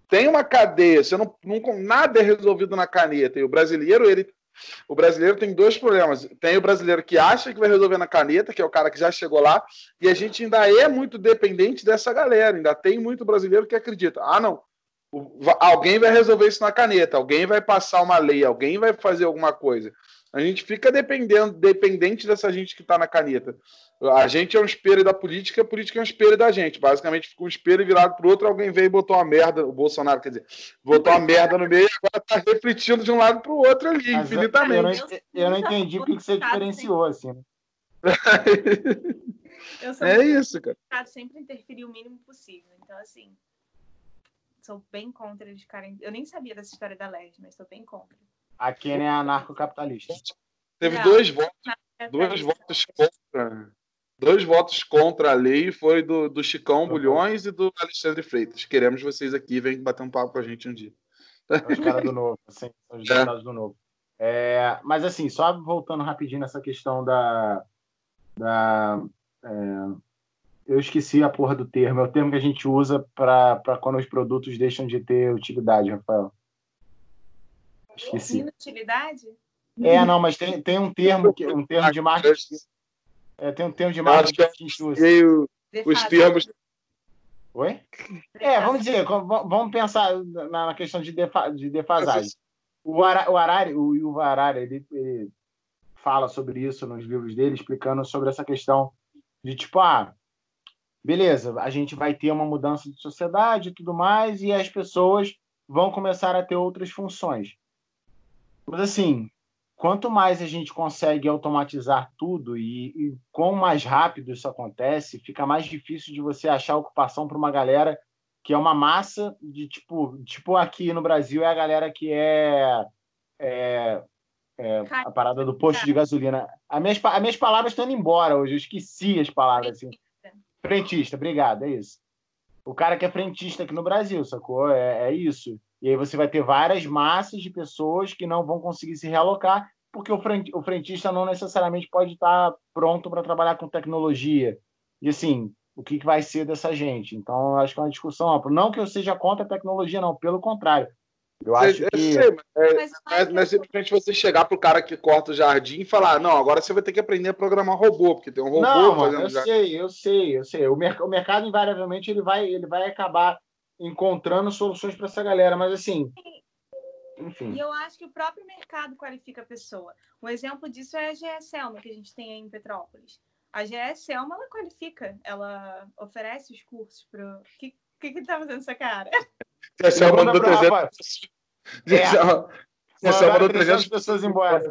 tem uma cadeia, você não, não, nada é resolvido na caneta, e o brasileiro, ele o brasileiro tem dois problemas. Tem o brasileiro que acha que vai resolver na caneta, que é o cara que já chegou lá, e a gente ainda é muito dependente dessa galera. Ainda tem muito brasileiro que acredita: ah, não, alguém vai resolver isso na caneta, alguém vai passar uma lei, alguém vai fazer alguma coisa. A gente fica dependendo, dependente dessa gente que está na caneta. A gente é um espelho da política, a política é um espelho da gente. Basicamente, fica um espelho virado para o outro, alguém veio e botou uma merda, o Bolsonaro, quer dizer, botou uma merda no meio e agora está refletindo de um lado para o outro ali, Mas infinitamente. Eu não, eu não entendi o que você diferenciou, assim. Né? é isso, cara. Sempre interferir o mínimo possível. Então, assim, sou bem contra eles ficarem. Eu nem sabia dessa história da LED, mas sou bem contra. A Kenia é anarcocapitalista. Teve não, dois votos, dois votos contra. Dois votos contra a lei foi do, do Chicão Bulhões e do Alexandre Freitas. Queremos vocês aqui, vem bater um papo com a gente um dia. Os caras do novo, assim, os deputados é. do novo. É, mas assim, só voltando rapidinho nessa questão da, da é, eu esqueci a porra do termo. É o termo que a gente usa para quando os produtos deixam de ter utilidade, Rafael. Esqueci. Inutilidade? É, não, mas tem, tem um termo que um termo de marketing. É, tem um termo de marketing que a gente usa. Os termos. Oi? É, vamos dizer, vamos pensar na questão de, defa, de defasagem. O, Ara, o Arari, o Yuval Arari, ele, ele fala sobre isso nos livros dele, explicando sobre essa questão de tipo, ah, beleza, a gente vai ter uma mudança de sociedade e tudo mais, e as pessoas vão começar a ter outras funções. Mas assim, quanto mais a gente consegue automatizar tudo e, e quanto mais rápido isso acontece, fica mais difícil de você achar ocupação para uma galera que é uma massa de tipo, tipo aqui no Brasil é a galera que é, é, é a parada do posto de gasolina. As minhas, as minhas palavras estão indo embora hoje, eu esqueci as palavras assim. Frentista, obrigado, é isso. O cara que é frentista aqui no Brasil, sacou? É, é isso. E aí você vai ter várias massas de pessoas que não vão conseguir se realocar, porque o frentista não necessariamente pode estar pronto para trabalhar com tecnologia. E assim, o que, que vai ser dessa gente? Então, acho que é uma discussão ampla. Não que eu seja contra a tecnologia, não, pelo contrário. Eu acho que. Sei, é, não é simplesmente você chegar pro cara que corta o jardim e falar, não, agora você vai ter que aprender a programar robô, porque tem um robô não, fazendo. Eu jardim. sei, eu sei, eu sei. O, mer o mercado, invariavelmente, ele vai, ele vai acabar encontrando soluções para essa galera, mas assim. Enfim. E eu acho que o próprio mercado qualifica a pessoa. Um exemplo disso é a GE Selma, que a gente tem aí em Petrópolis. A GE Selma, ela qualifica, ela oferece os cursos para. O que, que que tá fazendo essa cara? Selma mandou 300 é. Mandou 300 pessoas embora.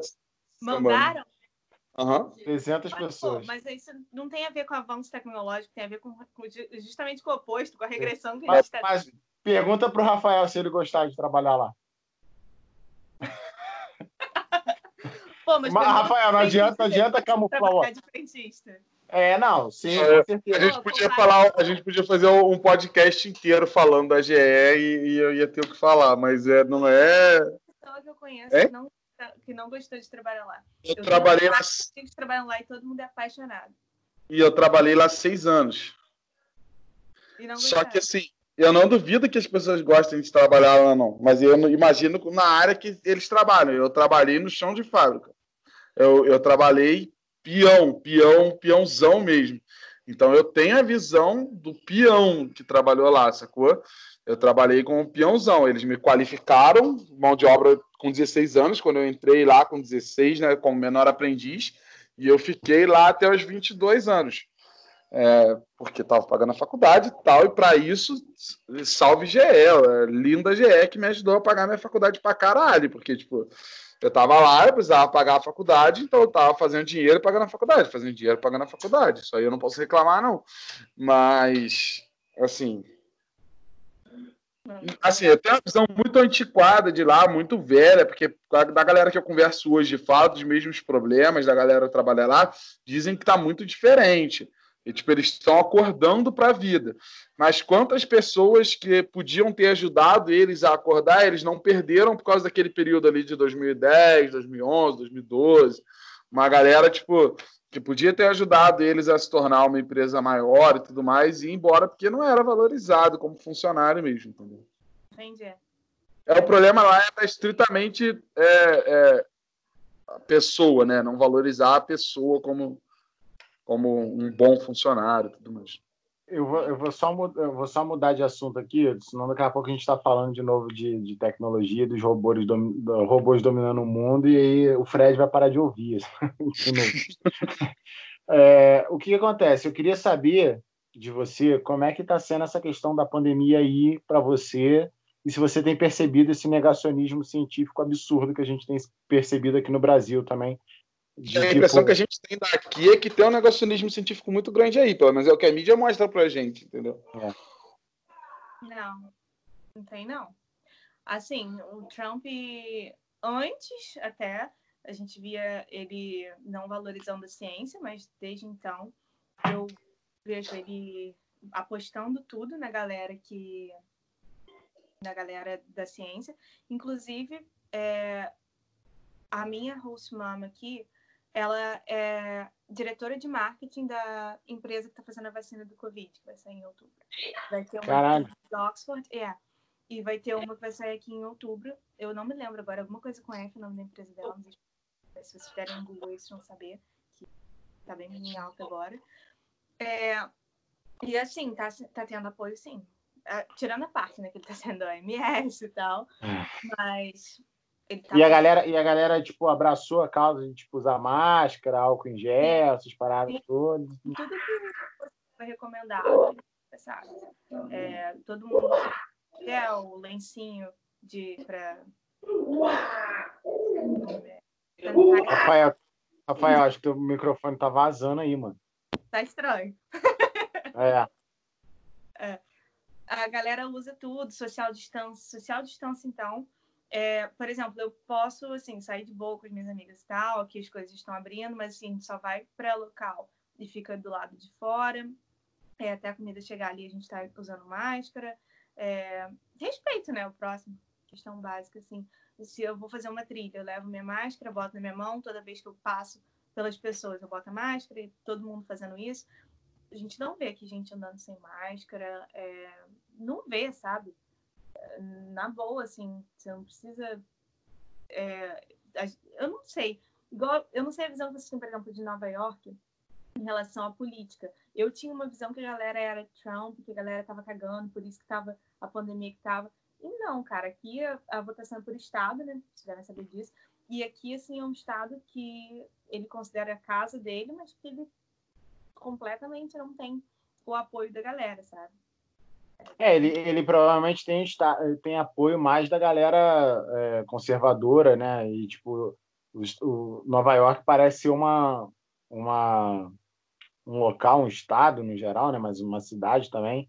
Mandaram? Aham. 300 Mas, pô, pessoas. mas isso não tem a ver com avanço tecnológico, tem a ver com, com ju- justamente com o oposto, com a regressão que a gente está mas pergunta pro Rafael se ele gostar de trabalhar lá. Pô, mas Mas, Rafael, não adianta, não adianta camuflar. É, não, sim, É, com certeza. A gente podia falar, a gente podia fazer um podcast inteiro falando da GE e, e eu ia ter o que falar, mas é, não é. pessoa que eu conheço É? que, não, que não gostou de trabalhar lá. Eu Eu trabalhei lá que trabalhar lá e todo mundo é apaixonado. e eu trabalhei lá seis anos. Só que assim, eu não duvido que as pessoas gostem de trabalhar lá, não. Mas eu não imagino na área que eles trabalham. Eu trabalhei no chão de fábrica. Eu, eu trabalhei peão, peão, peãozão mesmo. Então eu tenho a visão do peão que trabalhou lá, sacou? Eu trabalhei como peãozão. Eles me qualificaram, mão de obra com 16 anos, quando eu entrei lá com 16, né, como menor aprendiz, e eu fiquei lá até os 22 anos. É, porque estava pagando a faculdade e tal, e para isso, salve GE, é, linda GE que me ajudou a pagar minha faculdade pra caralho, porque, tipo, eu tava lá, eu precisava pagar a faculdade, então eu tava fazendo dinheiro pagando a faculdade, fazendo dinheiro pagando a faculdade, isso aí eu não posso reclamar, não. Mas, assim, assim, eu tenho uma visão muito antiquada de lá, muito velha, porque da galera que eu converso hoje fala dos mesmos problemas da galera que trabalha lá, dizem que tá muito diferente. E, tipo, eles estão acordando para a vida. Mas quantas pessoas que podiam ter ajudado eles a acordar, eles não perderam por causa daquele período ali de 2010, 2011, 2012. Uma galera, tipo, que podia ter ajudado eles a se tornar uma empresa maior e tudo mais, e ir embora porque não era valorizado como funcionário mesmo, entendeu? Entendi. É, o problema lá é estritamente é, é, a pessoa, né? Não valorizar a pessoa como, como um bom funcionário e tudo mais. Eu vou, eu, vou só, eu vou só mudar de assunto aqui, senão daqui a pouco a gente está falando de novo de, de tecnologia, dos robôs, domi- do- robôs dominando o mundo, e aí o Fred vai parar de ouvir. É, o que acontece? Eu queria saber de você como é que está sendo essa questão da pandemia aí para você, e se você tem percebido esse negacionismo científico absurdo que a gente tem percebido aqui no Brasil também. De, a tipo, impressão que a gente tem daqui é que tem um negacionismo científico muito grande aí, pelo menos é o que a mídia mostra pra gente, entendeu? Não, não tem não. Assim, o Trump, antes até, a gente via ele não valorizando a ciência, mas desde então eu vejo ele apostando tudo na galera que na galera da ciência. Inclusive, é, a minha host mama aqui, ela é diretora de marketing da empresa que está fazendo a vacina do Covid, que vai sair em outubro. Vai ter uma Caralho. de Oxford, é. E vai ter uma que vai sair aqui em outubro. Eu não me lembro agora, alguma coisa com F, o nome da empresa dela. sei Se vocês tiverem no Google, vocês vão saber. Que tá bem em alta agora. É, e assim, tá, tá tendo apoio sim. Ah, Tirando a parte, né, que ele tá sendo OMS e tal. Mas ele tá E a galera, e a galera tipo, abraçou a causa de tipo, usar máscara, álcool em gel, essas paradas Sim. todas. tudo que foi recomendado, sabe? É, todo mundo é o lencinho de para Rafael, Rafael, acho que o microfone tá vazando aí, mano. tá estranho. É. A galera usa tudo, social distância, social distância então. É, por exemplo, eu posso assim sair de boa com as minhas amigas e tal, que as coisas estão abrindo, mas assim só vai para local e fica do lado de fora. É, até a comida chegar ali a gente está usando máscara. É, respeito, né? O próximo questão básica assim. Se eu vou fazer uma trilha, eu levo minha máscara, boto na minha mão toda vez que eu passo pelas pessoas, eu boto a máscara e todo mundo fazendo isso. A gente não vê aqui gente andando sem máscara, é, não vê, sabe? Na boa, assim, você não precisa. é, eu não sei. Igual, eu não sei a visão que vocês têm, por exemplo, de Nova York em relação à política. Eu tinha uma visão que a galera era Trump, que a galera tava cagando, por isso que tava a pandemia que tava. E não, cara, aqui a, a votação é por estado, né? Vocês devem saber disso. E aqui, assim, é um estado que ele considera a casa dele, mas que ele completamente não tem o apoio da galera, sabe? É, ele, ele provavelmente tem, esta- tem apoio mais da galera é, conservadora, né? E, tipo, o Nova York parece uma, uma um local, um estado no geral, né? Mas uma cidade também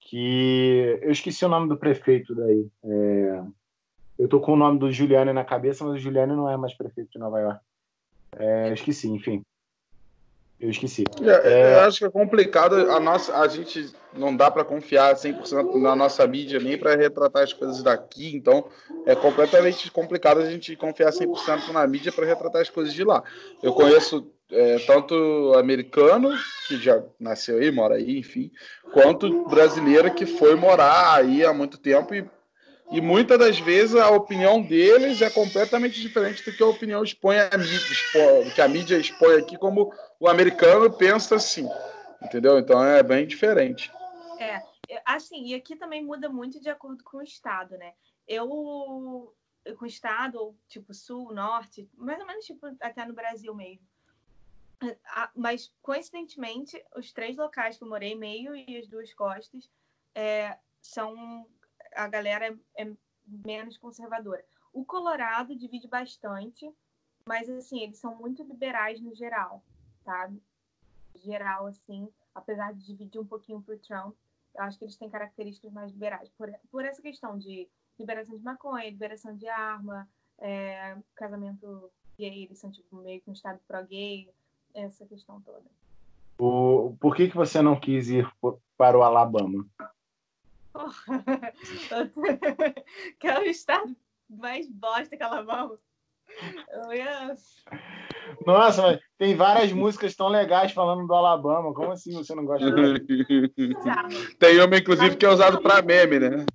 que eu esqueci o nome do prefeito daí. É... Eu tô com o nome do Giuliani na cabeça, mas o Giuliani não é mais prefeito de Nova York. É, esqueci, enfim. Eu esqueci. É, é... Eu acho que é complicado. A, nossa, a gente não dá para confiar 100% na nossa mídia nem para retratar as coisas daqui. Então, é completamente complicado a gente confiar 100% na mídia para retratar as coisas de lá. Eu conheço é, tanto americano, que já nasceu aí, mora aí, enfim, quanto brasileiro que foi morar aí há muito tempo e e muitas das vezes a opinião deles é completamente diferente do que a opinião expõe a mídia, expõe, que a mídia expõe aqui, como o americano pensa assim. Entendeu? Então é bem diferente. É, assim, e aqui também muda muito de acordo com o estado, né? Eu, com o estado, tipo sul, norte, mais ou menos tipo até no Brasil mesmo. Mas, coincidentemente, os três locais que eu morei, meio e as duas costas, é, são a galera é, é menos conservadora. O Colorado divide bastante, mas assim, eles são muito liberais no geral, sabe? Geral, assim, apesar de dividir um pouquinho pro Trump, eu acho que eles têm características mais liberais. Por, por essa questão de liberação de maconha, liberação de arma, é, casamento gay, eles são tipo meio que um estado pró-gay, essa questão toda. O, por que, que você não quis ir para o Alabama? que é o estado mais bosta que Nossa, mas tem várias músicas tão legais falando do Alabama. Como assim você não gosta tem uma, inclusive, que é usado para meme, né?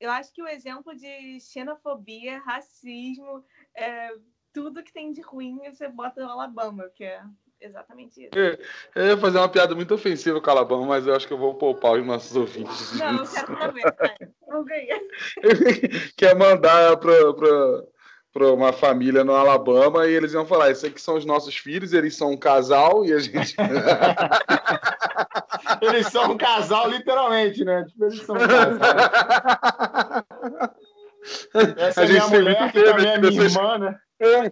Eu acho que o exemplo de xenofobia, racismo, é, tudo que tem de ruim, você bota no Alabama, que é exatamente isso. É, eu ia fazer uma piada muito ofensiva com o Alabama, mas eu acho que eu vou poupar os nossos ouvintes. Não, eu quero saber. Vamos ganhar. Quer mandar para para uma família no Alabama e eles iam falar: Isso aqui são os nossos filhos, eles são um casal e a gente. eles são um casal, literalmente, né? Tipo, eles são um casal. Essa a é minha mulher, que também é minha irmã, né? É,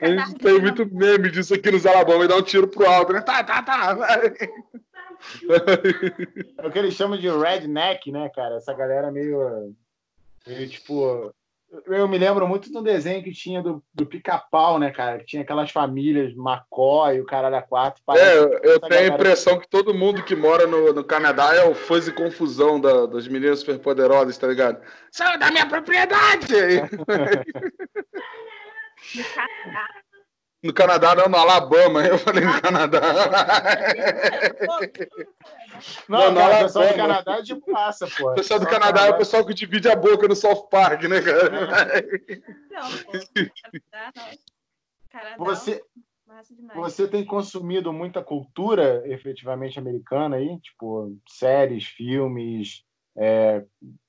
a gente tem muito meme disso aqui nos Alabama e dá um tiro pro alto, né? Tá, tá, tá. É o que eles chamam de redneck, né, cara? Essa galera meio. meio tipo. Eu me lembro muito do desenho que tinha do, do pica-pau, né, cara? Que tinha aquelas famílias, McCoy, o cara da quatro. É, eu tenho a impressão que todo mundo que mora no, no Canadá é o fãs e confusão da, das meninas superpoderosas, tá ligado? Sai da minha propriedade! No Canadá. Não, no Alabama. Eu falei no Canadá. Não, não, cara, o pessoal do Canadá é de massa, pô. O pessoal do Canadá é o pessoal que divide a boca no South Park, né, cara? Não, pô. Canadá, não. Canadá, você, você tem consumido muita cultura efetivamente americana aí? Tipo, séries, filmes, é,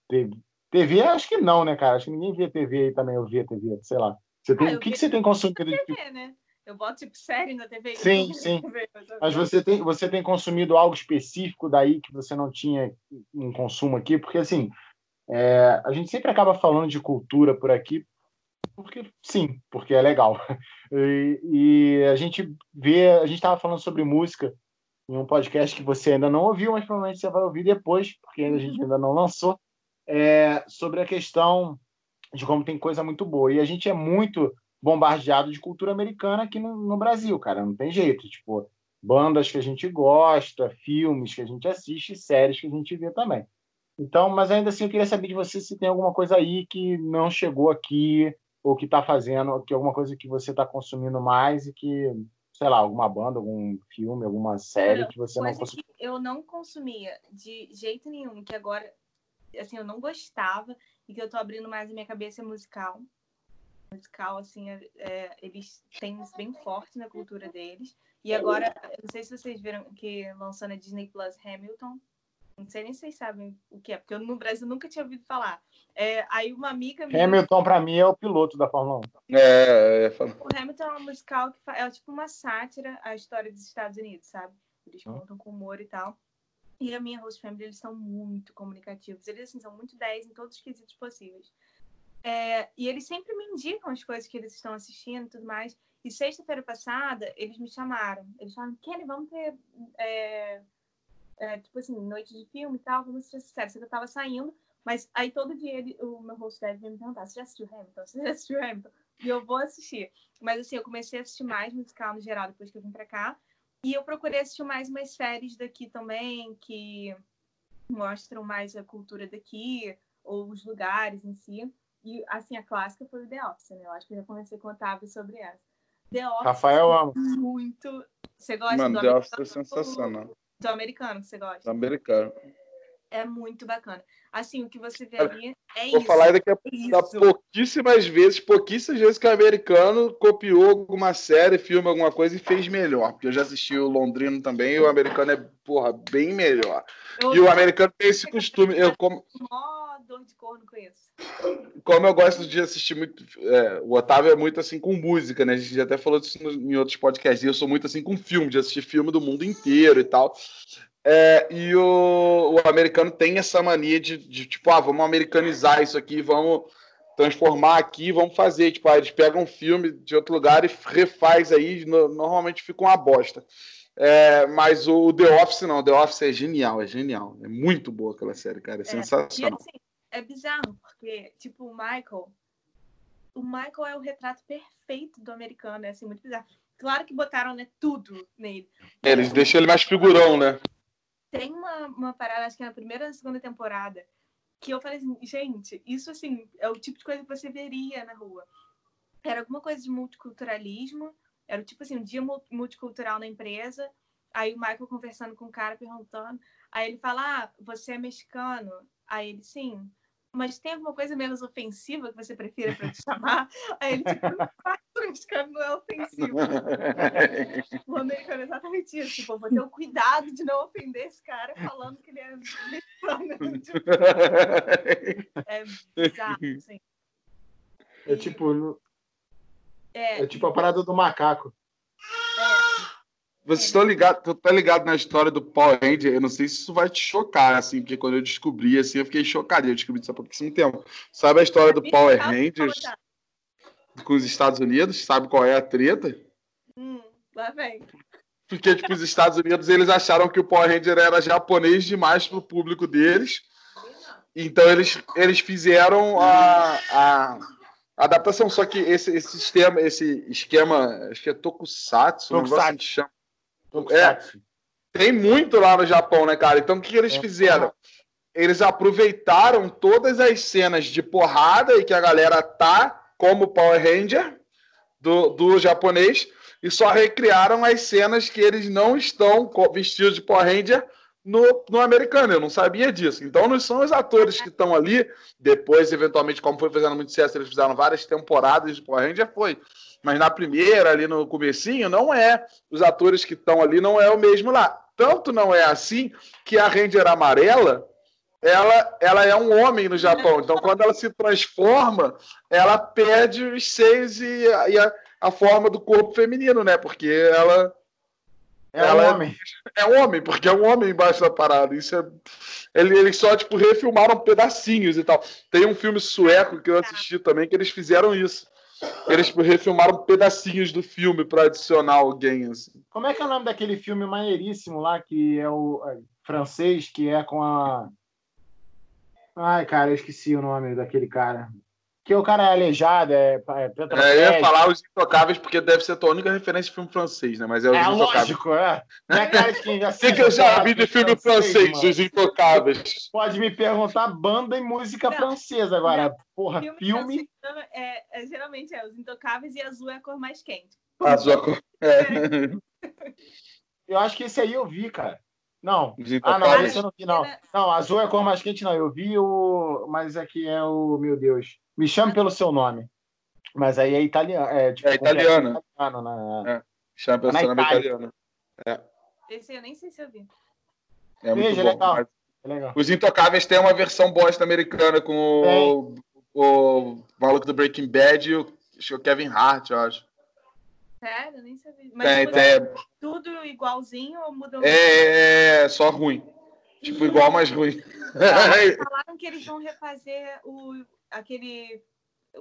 TV, TV? Acho que não, né, cara? Acho que ninguém vê TV aí também, eu via TV, sei lá. Você tem, ah, o que, que você tem consumido? TV, de... né? Eu boto tipo série na TV. Sim, sim. TV, mas você tem, você tem consumido algo específico daí que você não tinha em consumo aqui? Porque assim, é, a gente sempre acaba falando de cultura por aqui, porque sim, porque é legal. E, e a gente vê, a gente estava falando sobre música em um podcast que você ainda não ouviu, mas provavelmente você vai ouvir depois, porque a gente ainda não lançou, é, sobre a questão de como tem coisa muito boa. E a gente é muito bombardeado de cultura americana aqui no, no Brasil, cara. Não tem jeito. Tipo, bandas que a gente gosta, filmes que a gente assiste, séries que a gente vê também. Então, mas ainda assim eu queria saber de você se tem alguma coisa aí que não chegou aqui ou que está fazendo, que alguma coisa que você está consumindo mais e que, sei lá, alguma banda, algum filme, alguma série que você não consumia. Eu não consumia de jeito nenhum, que agora assim, eu não gostava e que eu tô abrindo mais a minha cabeça é musical. Musical, assim, é, é, eles têm isso bem forte na cultura deles. E agora, não sei se vocês viram que lançou na Disney Plus Hamilton. Não sei nem se vocês sabem o que é, porque eu no Brasil nunca tinha ouvido falar. É, aí uma amiga minha... Hamilton, para mim, é o piloto da Fórmula 1. É, é, O Hamilton é um musical que é tipo uma sátira à história dos Estados Unidos, sabe? Eles hum. contam com humor e tal. E a minha host family, eles são muito comunicativos. Eles, assim, são muito 10 em todos os quesitos possíveis. É, e eles sempre me indicam as coisas que eles estão assistindo e tudo mais. E sexta-feira passada, eles me chamaram. Eles falaram, Kelly, vamos ter, é, é, tipo assim, noite de filme e tal, vamos assistir que eu tava saindo, mas aí todo dia ele, o meu host deve me perguntar, você já assistiu Hamilton? Você já assistiu Hamilton? E eu vou assistir. Mas assim, eu comecei a assistir mais musical no geral depois que eu vim pra cá. E eu procurei assistir mais umas séries daqui também, que mostram mais a cultura daqui, ou os lugares em si. E, assim, a clássica foi o The Office, né? Eu acho que eu já comecei com o Otávio sobre essa. The Office. Rafael ama. Muito. Você gosta Mano, do The Office é sensacional. Do americano que você gosta? Do americano. É muito bacana. Assim, o que você vê ali é Vou isso. falar daqui a é pouquíssimas vezes, pouquíssimas vezes que o americano copiou alguma série, filme, alguma coisa e fez melhor. Porque eu já assisti o Londrino também e o americano é, porra, bem melhor. Eu E o americano tem esse costume. Eu, como, mó dor de corno com isso. como eu gosto de assistir muito. é, o Otávio é muito assim com música, né? A gente já até falou disso em outros podcasts. E eu sou muito assim com filme, de assistir filme do mundo inteiro e tal. É, e o, o americano tem essa mania de, de, tipo, ah, vamos americanizar isso aqui, vamos transformar aqui, vamos fazer. Tipo, ah, eles pegam um filme de outro lugar e refaz aí, no- normalmente fica uma bosta. É, mas o The Office não, The Office é genial, é genial. É muito boa aquela série, cara, é E sensacional. assim, é bizarro, porque, tipo, o Michael. O Michael é o retrato perfeito do americano, é assim, muito bizarro. Claro que botaram, né, tudo nele. É, eles deixam ele mais figurão, né? Tem uma, uma parada, acho que é na primeira ou na segunda temporada, que eu falei assim, gente, isso assim, é o tipo de coisa que você veria na rua. Era alguma coisa de multiculturalismo, era o tipo assim, um dia mu- multicultural na empresa, aí o Michael conversando com o cara, perguntando, aí ele fala, ah, você é mexicano? Aí ele, sim. Mas tem alguma coisa menos ofensiva que você prefira para te chamar? Aí ele, tipo, o mexicano não é ofensivo. O americano é exatamente isso. Tipo, vou ter o cuidado de não ofender esse cara falando que ele é mexicano. Tipo, é bizarro, assim. É tipo, É, é tipo a parada do macaco. Vocês estão ligados, tu tá ligado na história do Power Ranger? Eu não sei se isso vai te chocar, assim, porque quando eu descobri, assim, eu fiquei chocado. Eu descobri isso há pouquíssimo tempo. Sabe a história do Power Rangers com os Estados Unidos? Sabe qual é a treta? Hum, lá vem. Porque, tipo, os Estados Unidos, eles acharam que o Power Ranger era japonês demais pro público deles. Então, eles, eles fizeram a, a adaptação. Só que esse, esse sistema, esse esquema, acho que é Tokusatsu, um negócio assim que chama. Tokusatsu. Tem muito lá no Japão, né, cara? Então, o que, que eles É. fizeram? Eles aproveitaram todas as cenas de porrada e que a galera tá como Power Ranger do, do japonês e só recriaram as cenas que eles não estão vestidos de Power Ranger no, no americano. Eu não sabia disso. Então, não são os atores que estão ali. Depois, eventualmente, como foi fazendo muito sucesso, eles fizeram várias temporadas de Power Ranger, foi. Mas na primeira, ali no comecinho, não é. Os atores que estão ali não é o mesmo lá. Tanto não é assim que a Ranger amarela, ela, ela é um homem no Japão. Então, quando ela se transforma, ela perde os seios e, a, e a, a forma do corpo feminino, né? Porque ela É Ela é- um homem. é um homem, porque é um homem embaixo da parada. Isso é. Ele- Eles só, tipo, refilmaram pedacinhos e tal. Tem um filme sueco que eu assisti também que eles fizeram isso. Eles tipo, refilmaram pedacinhos do filme pra adicionar alguém, assim. Como é que é o nome daquele filme maneiríssimo lá, que é o é, francês, que é com a. Ai, cara, eu esqueci o nome daquele cara. Que o cara é aleijado, é, é É, eu ia falar Os Intocáveis, porque deve ser a tua única referência de filme francês, né? Mas é Os É Intocáveis. lógico, é. Não é cara de quem já O que, que eu já vi de filme francês, mano. Os Intocáveis? Pode me perguntar banda e música Não, francesa agora. Porra, Filme, filme. francês, é, é, geralmente é os intocáveis e azul é a cor mais quente. A sua cor- é. Eu acho que esse aí eu vi, cara. Não. Ah, não, esse eu não vi, não. Não, azul é a cor mais quente, não. Eu vi o. Mas aqui é o. Meu Deus. Me chame pelo seu nome. Mas aí é italiano. É, tipo, É italiano. italiano, né? Chama a Na pessoa Itália. italiana. Esse eu nem sei se eu vi. É muito Veja, bom. legal. Mas É legal. Os Intocáveis tem uma versão bosta americana com o, o maluco do Breaking Bad e o, é o Kevin Hart, eu acho. Sério, eu nem sabia. Mas Tem, tipo, tem. tudo igualzinho ou mudou? É, é só ruim. Tipo, igual, mas ruim. Falaram que eles vão refazer o, aquele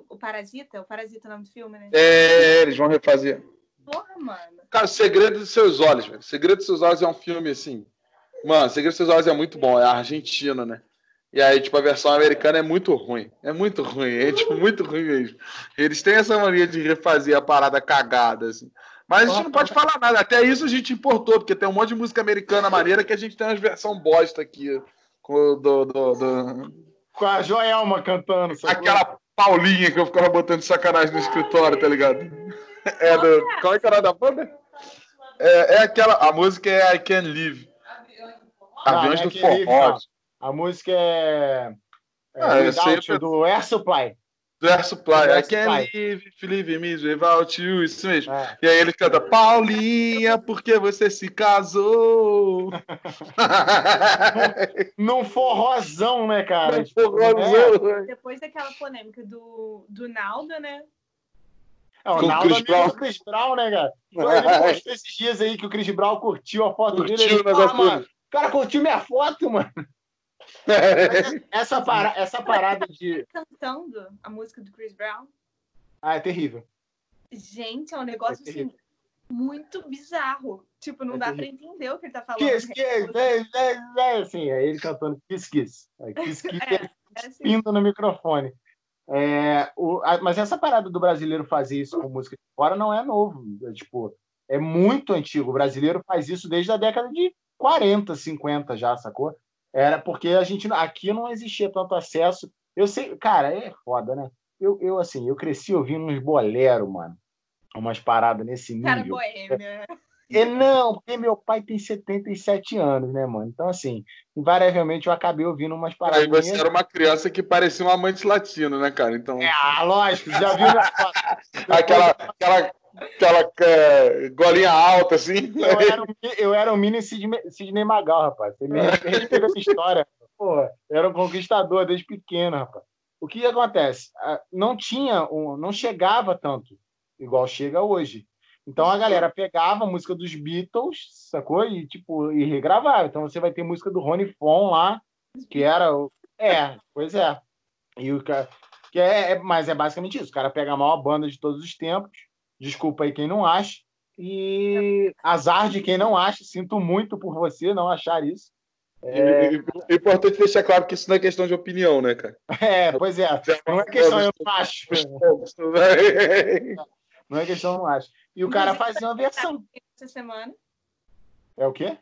O Parasita? O Parasita é o nome do filme, né? É, eles vão refazer. Porra, mano. Cara, Segredo dos Seus Olhos, velho. Segredo dos Seus Olhos é um filme assim. Mano, Segredo dos Seus Olhos é muito bom, é argentino, né? E aí, tipo, a versão americana é muito ruim. É muito ruim, é tipo muito ruim mesmo. Eles têm essa mania de refazer a parada cagada, assim. Mas a gente não pode falar nada. Até isso a gente importou, porque tem um monte de música americana maneira que a gente tem umas versão bosta aqui. Com, do, do, do... com a Joelma cantando. Aquela Paulinha que eu ficava botando sacanagem no escritório, tá ligado? É do... Qual é que era é da banda? É, é aquela. A música é I Can Live. Aviões não, do Forró. A música é. é ah, Without, do Air Supply. Do Air Supply. I can live, live me without you. Isso mesmo. É. E aí ele canta, Paulinha, porque você se casou? Num forrozão, né, cara? Num forrozão. É. Depois daquela polêmica do, do Naldo, né? É, o Naldo Chris Brown. do Chris Brown, né, cara? Ele postou esses dias aí que o Chris Brown curtiu a foto curtiu dele. Ele, o negócio ah, mano, o cara curtiu minha foto, mano. essa, para, essa parada de. Cantando a música do Chris Brown. Ah, é terrível. Gente, é um negócio é assim, muito bizarro. Tipo, não é dá terrível. pra entender o que ele tá falando. Kiss, kiss, vem, vem. Assim, é ele cantando Kiss, Kiss. É, kiss, kiss, é, é assim. no microfone. É, o, a, mas essa parada do brasileiro fazer isso com música de fora não é novo. É, tipo, é muito antigo. O brasileiro faz isso desde a década de 40, 50 já, sacou? Era porque a gente aqui não existia tanto acesso. Eu sei, cara, é foda, né? Eu, eu assim, eu cresci ouvindo uns bolero, mano. Umas paradas nesse nível. Cara, boêmia. É, não, porque meu pai tem 77 anos, né, mano? Então, assim, invariavelmente eu acabei ouvindo umas paradas. Aí você era uma criança que parecia um amante latino, né, cara? Então... É, ah, lógico, já viu. aquela, aquela, aquela golinha alta, assim. Eu era, era um mini Sidney, Sidney Magal, rapaz. Você me respeita essa história. Pô, eu era um conquistador desde pequeno, rapaz. O que acontece? Não tinha, um, não chegava tanto, igual chega hoje. Então a galera pegava a música dos Beatles, sacou? E tipo, e regravava. Então você vai ter música do Rony Fon lá, que era o. É, pois é. E o cara. Que é, é, mas é basicamente isso. O cara pega a maior banda de todos os tempos, Desculpa aí quem não acha. E azar de quem não acha. Sinto muito por você não achar isso. É... é importante deixar claro que isso não é questão de opinião, né, cara? É, pois é. Não é questão eu não acho. Não é questão não acho. E o cara faz uma versão. Essa semana. É o quê?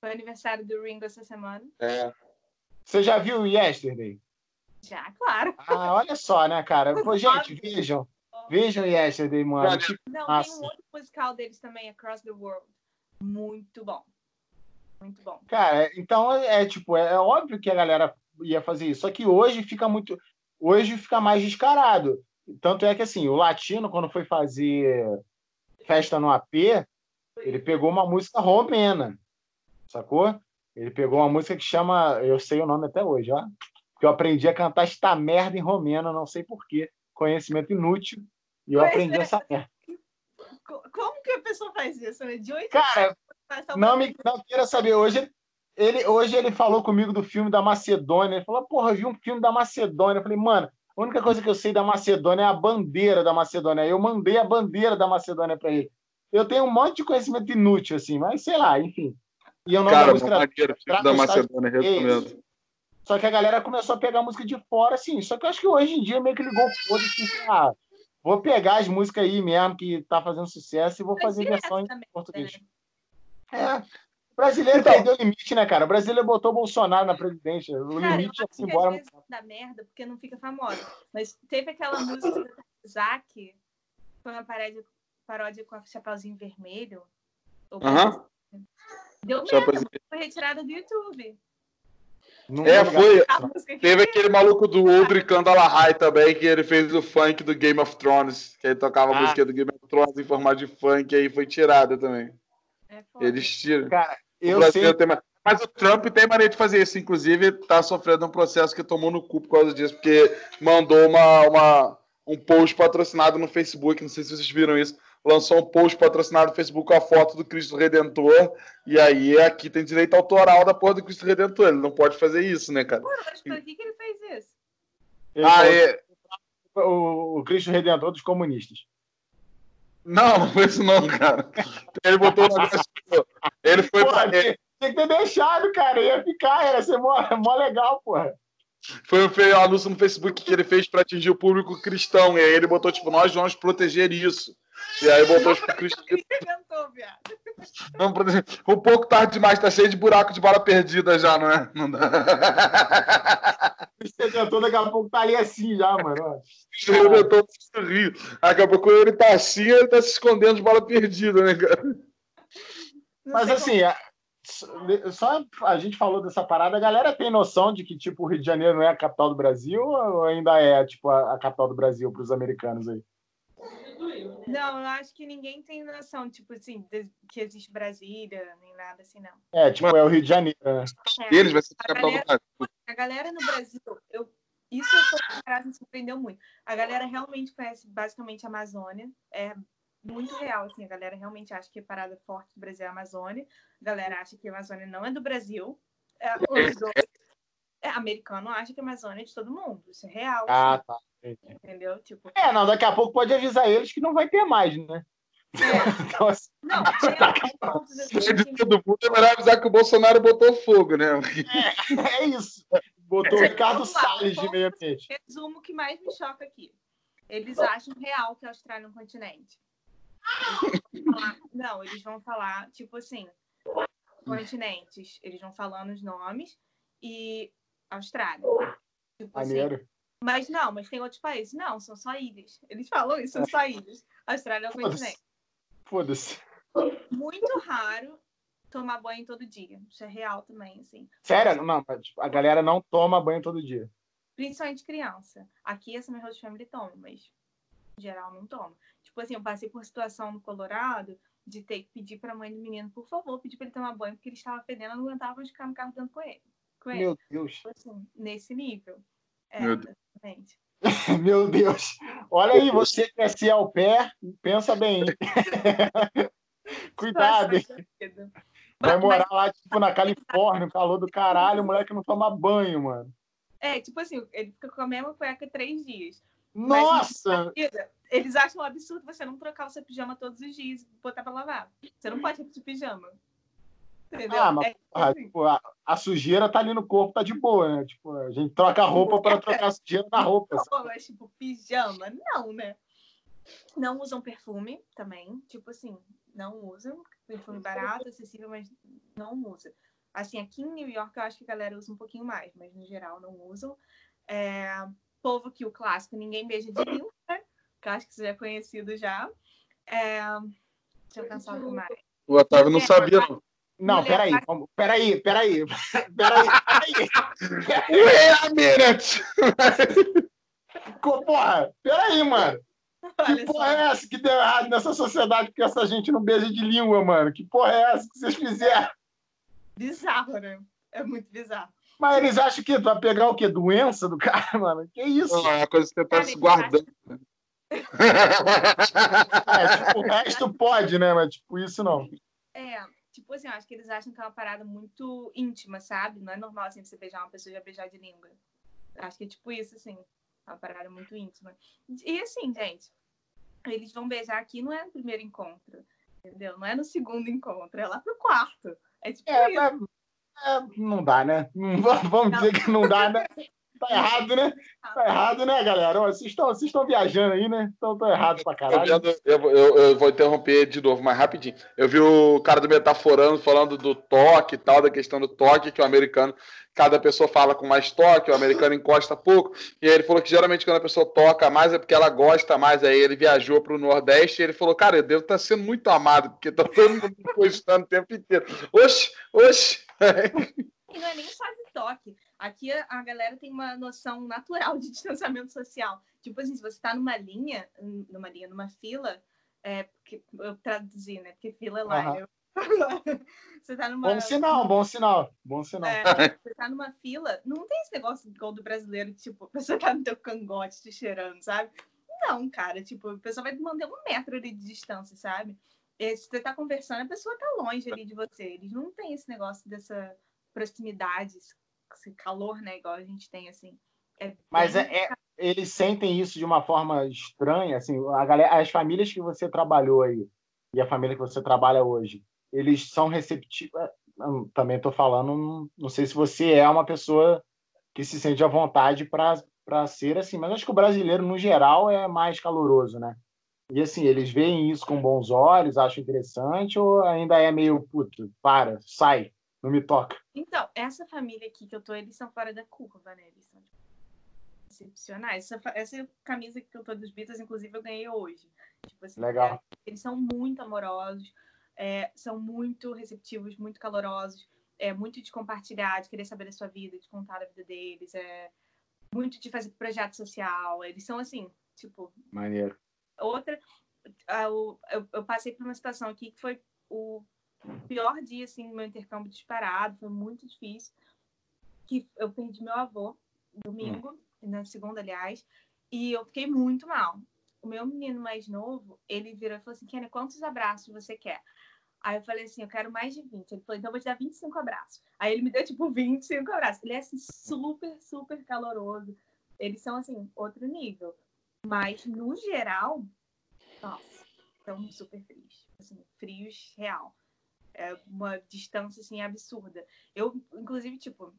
Foi aniversário do Ringo essa semana. É. Você já viu o Yesterday? Já, claro. Ah, olha só, né, cara? Pô, gente, vejam. Vejam Yesterday, mano. Não, Nossa. tem um outro musical deles também, Across the World. Muito bom. Muito bom. Cara, então é, é tipo, é, é óbvio que a galera ia fazer isso. Só que hoje fica muito. Hoje fica mais descarado. Tanto é que assim, o latino, quando foi fazer festa no AP, ele pegou uma música romena. Sacou? Ele pegou uma música que chama. Eu sei o nome até hoje, ó. Que eu aprendi a cantar esta merda em romeno, não sei porquê. Conhecimento inútil. E eu pois aprendi é. essa merda. Como que a pessoa faz isso? Né? De oito Cara, não me não queira saber. Hoje ele, hoje ele falou comigo do filme da Macedônia. Ele falou, porra, eu vi um filme da Macedônia. Eu falei, mano, a única coisa que eu sei da Macedônia é a bandeira da Macedônia. Eu mandei a bandeira da Macedônia para ele. Eu tenho um monte de conhecimento inútil, assim, mas sei lá, enfim. E eu não Cara, música da Macedônia, recomendo. Só que a galera começou a pegar música de fora, assim. Só que eu acho que hoje em dia meio que ligou foda assim, ah, vou pegar as músicas aí mesmo que tá fazendo sucesso e vou fazer versões em português. Né? É. O brasileiro então, perdeu o limite, né, cara? O brasileiro botou o Bolsonaro na presidência. O cara, limite é assim, embora. da merda porque não fica famosa. Mas teve aquela música do Zac, foi uma paródia, paródia com a Chapeuzinho Vermelho. Aham. Deu merda, foi retirada do YouTube. Não é, foi. Teve aquele maluco do Audrey Kandalahai também, que ele fez o funk do Game of Thrones, que ele tocava ah. a música do Game of Thrones em formato de funk, aí foi tirada também. É Eles tiram. Cara, eu sei. Tem... Mas o Trump tem maneira de fazer isso, inclusive tá sofrendo um processo que tomou no cu por causa disso, porque mandou uma, uma, um post patrocinado no Facebook, não sei se vocês viram isso, lançou um post patrocinado no Facebook com a foto do Cristo Redentor. E aí aqui tem direito autoral da porra do Cristo Redentor. Ele não pode fazer isso, né, cara? Por que, que ele fez isso? Ele ah, é. o, o Cristo Redentor dos comunistas. Não, não foi isso não, cara. Ele botou o negócio. Ele foi porra, pra... Tem, tem que ter deixado, cara. Ia ficar, ia ser mó, mó legal, porra. Foi um anúncio no Facebook que ele fez para atingir o público cristão. E aí ele botou, tipo, nós vamos proteger isso. E aí botou, tipo, Cristo. Não, um pouco tarde demais, tá cheio de buraco de bala perdida já, não é? Não dá. Cristo daqui a pouco tá ali assim já, mano. Cristo Redentor rio. Daqui a pouco ele tá assim, ele tá se escondendo de bala perdida, né, cara? Mas assim, só a gente falou dessa parada, a galera tem noção de que tipo o Rio de Janeiro não é a capital do Brasil ou ainda é tipo a, a capital do Brasil para os americanos aí? Não, eu acho que ninguém tem noção, tipo assim, de, que existe Brasília, nem nada assim, não. É, tipo, é o Rio de Janeiro, né? É, Eles vai ser a galera, do Brasil. A galera no Brasil, eu, isso eu me surpreendeu muito. A galera realmente conhece basicamente a Amazônia, é muito real, assim, a galera realmente acha que a parada forte do Brasil é a Amazônia, a galera acha que a Amazônia não é do Brasil, é, os dois, é, americano acha que a Amazônia é de todo mundo, isso é real. Ah, assim, tá. Entendeu? Tipo... É, não, daqui a pouco pode avisar eles que não vai ter mais, né? É. Então, assim... Não, assim, de todo mundo é melhor avisar que o Bolsonaro botou fogo, né? É, é isso. Botou o Ricardo Salles de meio ambiente. Resumo que mais me choca aqui. Eles acham real que a Austrália é um continente. não, eles vão falar, tipo assim, continentes. Eles vão falando os nomes e Austrália. Tipo assim, Maneiro. Assim, mas não, mas tem outros países. Não, são só ilhas. Eles falam isso, são só ilhas. A Austrália é um continente. Foda-se. Muito raro tomar banho todo dia. Isso é real também, assim. Sério? Não, tipo, a galera não toma banho todo dia. Principalmente criança. Aqui essa minha host family toma, mas em geral não toma. Tipo assim, eu passei por situação no Colorado de ter que pedir pra mãe do menino, por favor, pedir pra ele tomar banho, porque ele estava fedendo, não aguentava ficar no carro dando com ele. Com ele. Meu Deus. Tipo assim, nesse nível. É, Meu Deus. Meu Deus. Olha aí, você que é se ao pé, pensa bem. Cuidado. Vai morar lá, tipo, na Califórnia, calor do caralho, o moleque não toma banho, mano. É, tipo assim, ele fica com a mesma cueca três dias. Nossa! eles acham um absurdo você não trocar o seu pijama todos os dias e botar pra lavar. Você não pode repetir pijama. Entendeu? Ah, mas é, porra, assim. tipo, a, a, sujeira tá ali no corpo, tá de boa, né? Tipo, a gente troca a roupa para trocar a sujeira na roupa. Não, mas, tipo, pijama, não, né? Não usam perfume também, tipo assim, não usam. Perfume barato, acessível, mas não usa. Assim, aqui em New York eu acho que a galera usa um pouquinho mais, mas no geral não usam. É, povo que o clássico, ninguém beija de língua, né? Que eu acho que você já é conhecido já. É, deixa eu pensar que mais. O Otávio não sabia, não. Não, peraí, peraí, peraí, peraí, peraí. Wait a minute! Porra, peraí, mano. Que porra é essa que deu errado nessa sociedade que essa gente não beija de língua, mano? Que porra é essa que vocês fizeram? Bizarro, né? É muito bizarro. Mas eles acham que tu vai pegar o quê? Doença do cara, mano? Que isso? Não, é uma coisa que você tá se guardando. é, tipo, o resto pode, né? Mas tipo, isso não. É, tipo assim, eu acho que eles acham que é uma parada muito íntima, sabe? Não é normal assim você beijar uma pessoa e já beijar de língua. Acho que é tipo isso, assim. É uma parada muito íntima. E assim, gente, eles vão beijar aqui não é no primeiro encontro. Entendeu? Não é no segundo encontro, é lá pro quarto. É tipo é, isso. É, não dá, né? Vamos não. dizer que não dá, né? Tá errado, né? Tá errado, né, galera? Vocês estão, vocês estão viajando aí, né? Então tá errado pra caralho. Eu, eu, eu, vou interromper de novo, mas rapidinho. Eu vi o cara do Metaforando falando do toque e tal, da questão do toque, que o americano, cada pessoa fala com mais toque, o americano encosta pouco. E aí ele falou que geralmente quando a pessoa toca mais é porque ela gosta mais. Aí ele viajou pro Nordeste e ele falou, cara, eu devo estar tá sendo muito amado, porque tá todo mundo encostando o tempo inteiro. Oxe, oxe. E não é nem só de toque. Aqui a galera tem uma noção natural de distanciamento social. Tipo assim, se você está numa linha, numa linha, numa fila, é, porque, eu traduzi, né? Porque fila é lá. Uhum. Eu... você tá numa. Bom sinal, bom sinal, bom sinal. É, você tá numa fila, não tem esse negócio igual do brasileiro, tipo, a pessoa tá no teu cangote te cheirando, sabe? Não, cara, tipo, a pessoa vai manter um metro ali de distância, sabe? E se você tá conversando, a pessoa tá longe ali de você. Eles não têm esse negócio dessa proximidade, esse calor, né? Igual a gente tem, assim. É Mas é, é, eles sentem isso de uma forma estranha, assim, a galera, as famílias que você trabalhou aí e a família que você trabalha hoje, eles são receptivos. É, também estou falando, não sei se você é uma pessoa que se sente à vontade para ser assim, mas acho que o brasileiro, no geral, é mais caloroso, né? E assim, eles veem isso com bons olhos, acham interessante, ou ainda é meio, puto, para, sai, não me toca? Então, essa família aqui que eu tô, eles são fora da curva, né? Eles são tipo, excepcionais. Essa, essa camisa que eu tô dos Beatles, inclusive, eu ganhei hoje. Tipo assim, Legal. É, eles são muito amorosos, é, são muito receptivos, muito calorosos, é muito de compartilhar, de querer saber da sua vida, de contar a vida deles, é muito de fazer projeto social. Eles são assim, tipo. Maneiro. Outra, eu, eu, eu passei por uma situação aqui que foi o pior dia assim do meu intercâmbio disparado, foi muito difícil. Que eu perdi meu avô domingo. Hum na segunda, aliás, e eu fiquei muito mal. O meu menino mais novo, ele virou e falou assim: Kenny, quantos abraços você quer? Aí eu falei assim: eu quero mais de 20. Ele falou: então eu vou te dar 25 abraços. Aí ele me deu tipo 25 abraços. Ele é assim, super, super caloroso. Eles são assim, outro nível. Mas no geral, nossa, são super frios. Assim, frios real. É uma distância assim absurda. Eu, inclusive, tipo,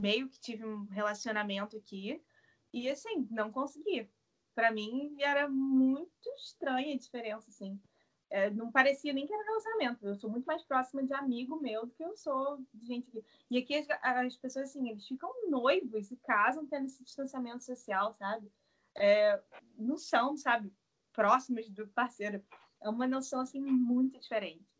meio que tive um relacionamento aqui e assim, não consegui. Para mim era muito estranha a diferença, assim. É, não parecia nem que era relacionamento. Eu sou muito mais próxima de amigo meu do que eu sou de gente aqui. E aqui as, as pessoas, assim, eles ficam noivos e casam tendo esse distanciamento social, sabe? É, não são, sabe, próximos do parceiro. É uma noção, assim, muito diferente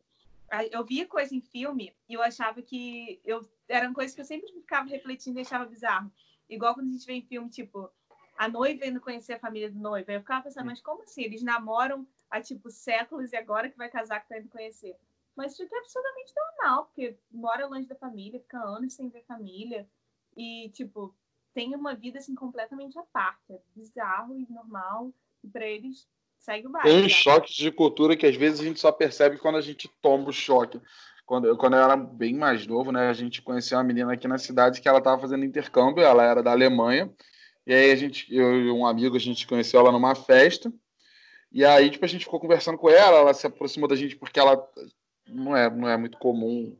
eu via coisa em filme e eu achava que eu eram coisas que eu sempre ficava refletindo e achava bizarro. Igual quando a gente vê em filme, tipo, a noiva indo conhecer a família do noivo. Eu ficava pensando, mas como assim? Eles namoram há, tipo, séculos e agora que vai casar que tá indo conhecer. Mas isso aqui é absolutamente normal, porque mora longe da família, fica anos sem ver família. E, tipo, tem uma vida, assim, completamente à parte. É bizarro e normal. E pra eles, segue o. Tem uns choques de cultura que às vezes a gente só percebe quando a gente toma o choque. Quando, quando eu era bem mais novo, né, a gente conheceu uma menina aqui na cidade que ela estava fazendo intercâmbio, ela era da Alemanha. E aí a gente, eu e um amigo, a gente conheceu ela numa festa. E aí, tipo, a gente ficou conversando com ela, ela se aproximou da gente porque ela não é, não é muito comum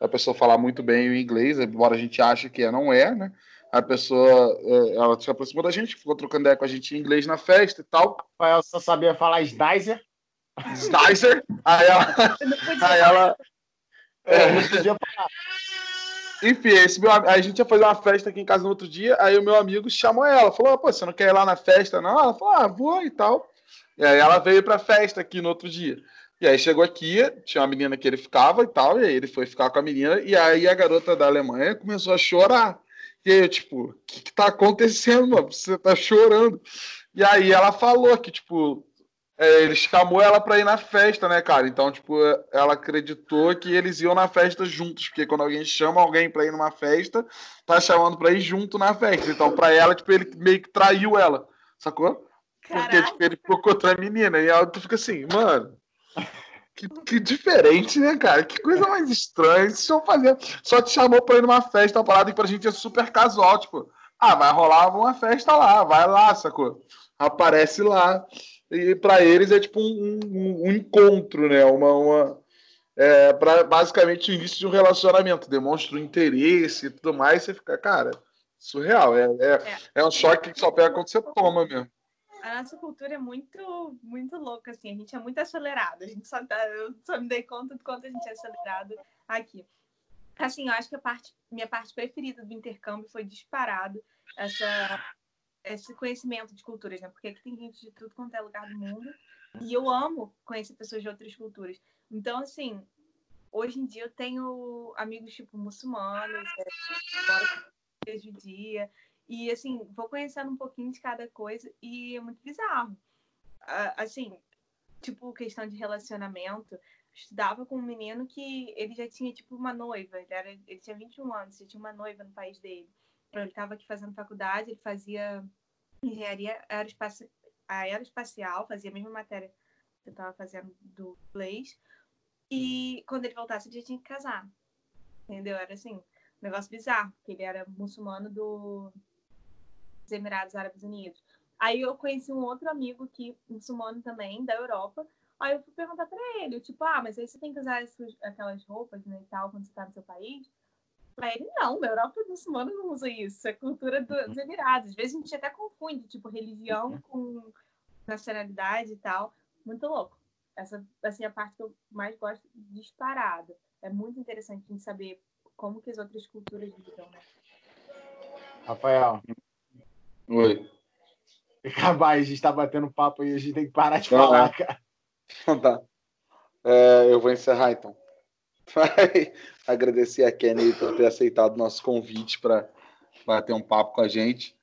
a pessoa falar muito bem o inglês, embora a gente ache que é, não é, né? A pessoa, é, ela se aproximou da gente, ficou trocando ideia com a gente em inglês na festa e tal. Rafael só sabia falar Sdizer. Sdizer. Aí ela... Aí ela... É, não podia falar. Enfim, esse meu, a gente ia fazer uma festa aqui em casa no outro dia, aí o meu amigo chamou ela, falou, pô, você não quer ir lá na festa, não? Ela falou, ah, vou e tal. E aí ela veio pra festa aqui no outro dia. E aí chegou aqui, tinha uma menina que ele ficava e tal, e aí ele foi ficar com a menina, e aí a garota da Alemanha começou a chorar. E eu, tipo, o que, que tá acontecendo, mano? Você tá chorando. E aí ela falou que, tipo, é, ele chamou ela pra ir na festa, né, cara? Então, tipo, ela acreditou que eles iam na festa juntos, porque quando alguém chama alguém pra ir numa festa, tá chamando pra ir junto na festa. Então, pra ela, tipo, ele meio que traiu ela, sacou? Porque, tipo, ele ficou com outra menina. E ela tu fica assim, mano. Que, que, diferente, né, cara? Que coisa mais estranha. Isso fazer. Só te chamou pra ir numa festa, uma parada que pra gente é super casual. Tipo, ah, vai rolar uma festa lá, vai lá, sacou? Aparece lá. E pra eles é tipo um, um, um encontro, né? Uma. uma é, pra, basicamente o início de um relacionamento. Demonstra o interesse e tudo mais. Você fica, cara, surreal. É, é, é. é um choque que só pega quando você toma mesmo a nossa cultura é muito, muito louca, assim. A gente é muito acelerado. A gente só tá, eu só me dei conta do quanto a gente é acelerado aqui. Assim, eu acho que a parte, minha parte preferida do intercâmbio foi disparado essa, esse conhecimento de culturas, né? Porque aqui tem gente de tudo quanto é lugar do mundo. E eu amo conhecer pessoas de outras culturas. Então, assim, hoje em dia eu tenho amigos, tipo, muçulmanos, é, judia, e, assim, vou conhecendo um pouquinho de cada coisa e é muito bizarro. Assim, tipo, questão de relacionamento. Estudava com um menino que ele já tinha, tipo, uma noiva. Ele, era, ele tinha 21 anos, já tinha uma noiva no país dele. Ele estava aqui fazendo faculdade, ele fazia engenharia aeroespaci aeroespacial, fazia a mesma matéria que eu estava fazendo do inglês. E quando ele voltasse, ele já tinha que casar. Entendeu? Era assim, um negócio bizarro, porque ele era muçulmano do Emirados Árabes Unidos. Aí eu conheci um outro amigo que muçulmano também, da Europa. Aí eu fui perguntar para ele, tipo, ah, mas aí você tem que usar essas, aquelas roupas, né, e tal, quando você tá no seu país? Pra ele, não, na Europa os muçulmanos não usam isso, é cultura dos Emirados. Às vezes a gente até confunde, tipo, religião uhum. com nacionalidade e tal. Muito louco. Essa, assim, é a parte que eu mais gosto disparado. É muito interessante a gente saber como que as outras culturas vivem, né? Rafael. Oi. Acabar, a gente tá batendo papo aí, a gente tem que parar de falar, cara. Então tá. É, eu vou encerrar então. agradecer a Kenny por ter aceitado o nosso convite para bater um papo com a gente.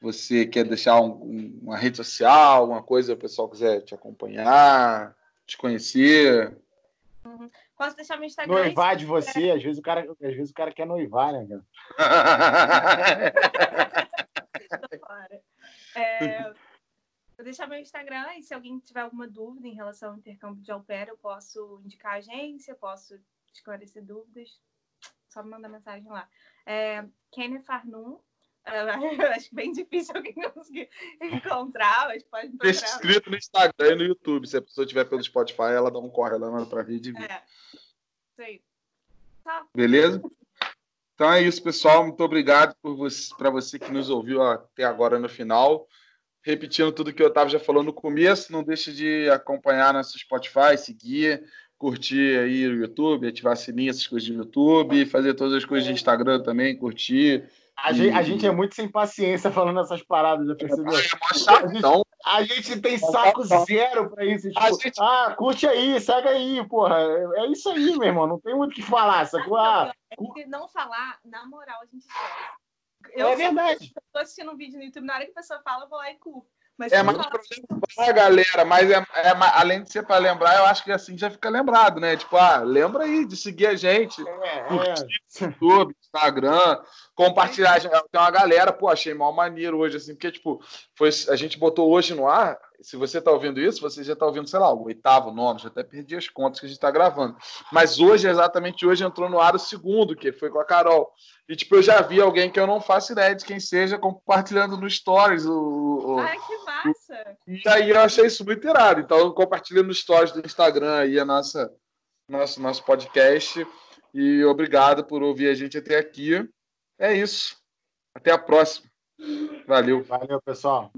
Você quer deixar um, uma rede social, alguma coisa, o pessoal quiser te acompanhar, te conhecer? Uhum. Posso deixar meu Instagram? Noivar de você, às vezes o cara, às vezes o cara quer noivar, né, cara? é, vou deixar meu Instagram e se alguém tiver alguma dúvida em relação ao intercâmbio de au pair, eu posso indicar a agência, posso esclarecer dúvidas, só me mandar mensagem lá. É, Kenny Farnum, acho bem difícil alguém conseguir encontrar, mas pode encontrar. Deixa escrito no Instagram e no YouTube. Se a pessoa tiver pelo Spotify, ela dá um corre lá para rede. É. Isso aí. Tá. Beleza? Então é isso, pessoal. Muito obrigado para você, você que nos ouviu até agora no final. Repetindo tudo que o Otávio já falou no começo, não deixe de acompanhar nosso Spotify, seguir, curtir aí o YouTube, ativar sininho, essas coisas de YouTube, fazer todas as coisas de Instagram também, curtir. A, e... gente, a gente é muito sem paciência falando essas paradas, já percebeu? É, a, gente, a gente tem saco zero pra isso. Tipo, gente... Ah, curte aí, segue aí, porra. É, isso aí, meu irmão. Não tem muito o que falar. Sacou? Ah, é não falar, na moral, a gente esquece. Eu é verdade. Estou assistindo um vídeo no YouTube, na hora que a pessoa fala, eu vou lá e curto. Mas é mais para lembrar, galera, mas é, é, além de ser para lembrar, eu acho que assim já fica lembrado, né? Tipo, ah, lembra aí de seguir a gente, é, curtir é. YouTube, Instagram, compartilhar. Tem uma galera, pô, achei mal maneiro hoje, assim, porque, tipo, foi, a gente botou hoje no ar. Se você está ouvindo isso, você já está ouvindo, sei lá, o oitavo, nono, já até perdi as contas que a gente está gravando. Mas hoje, exatamente hoje, entrou no ar o segundo, que foi com a Carol. E, tipo, eu já vi alguém que eu não faço ideia de quem seja compartilhando no Stories. O, o... Ai, que massa! E aí eu achei isso muito irado. Então, compartilhando no Stories do Instagram aí a nossa, nosso, nosso podcast. E obrigado por ouvir a gente até aqui. É isso. Até a próxima. Valeu. Valeu, pessoal.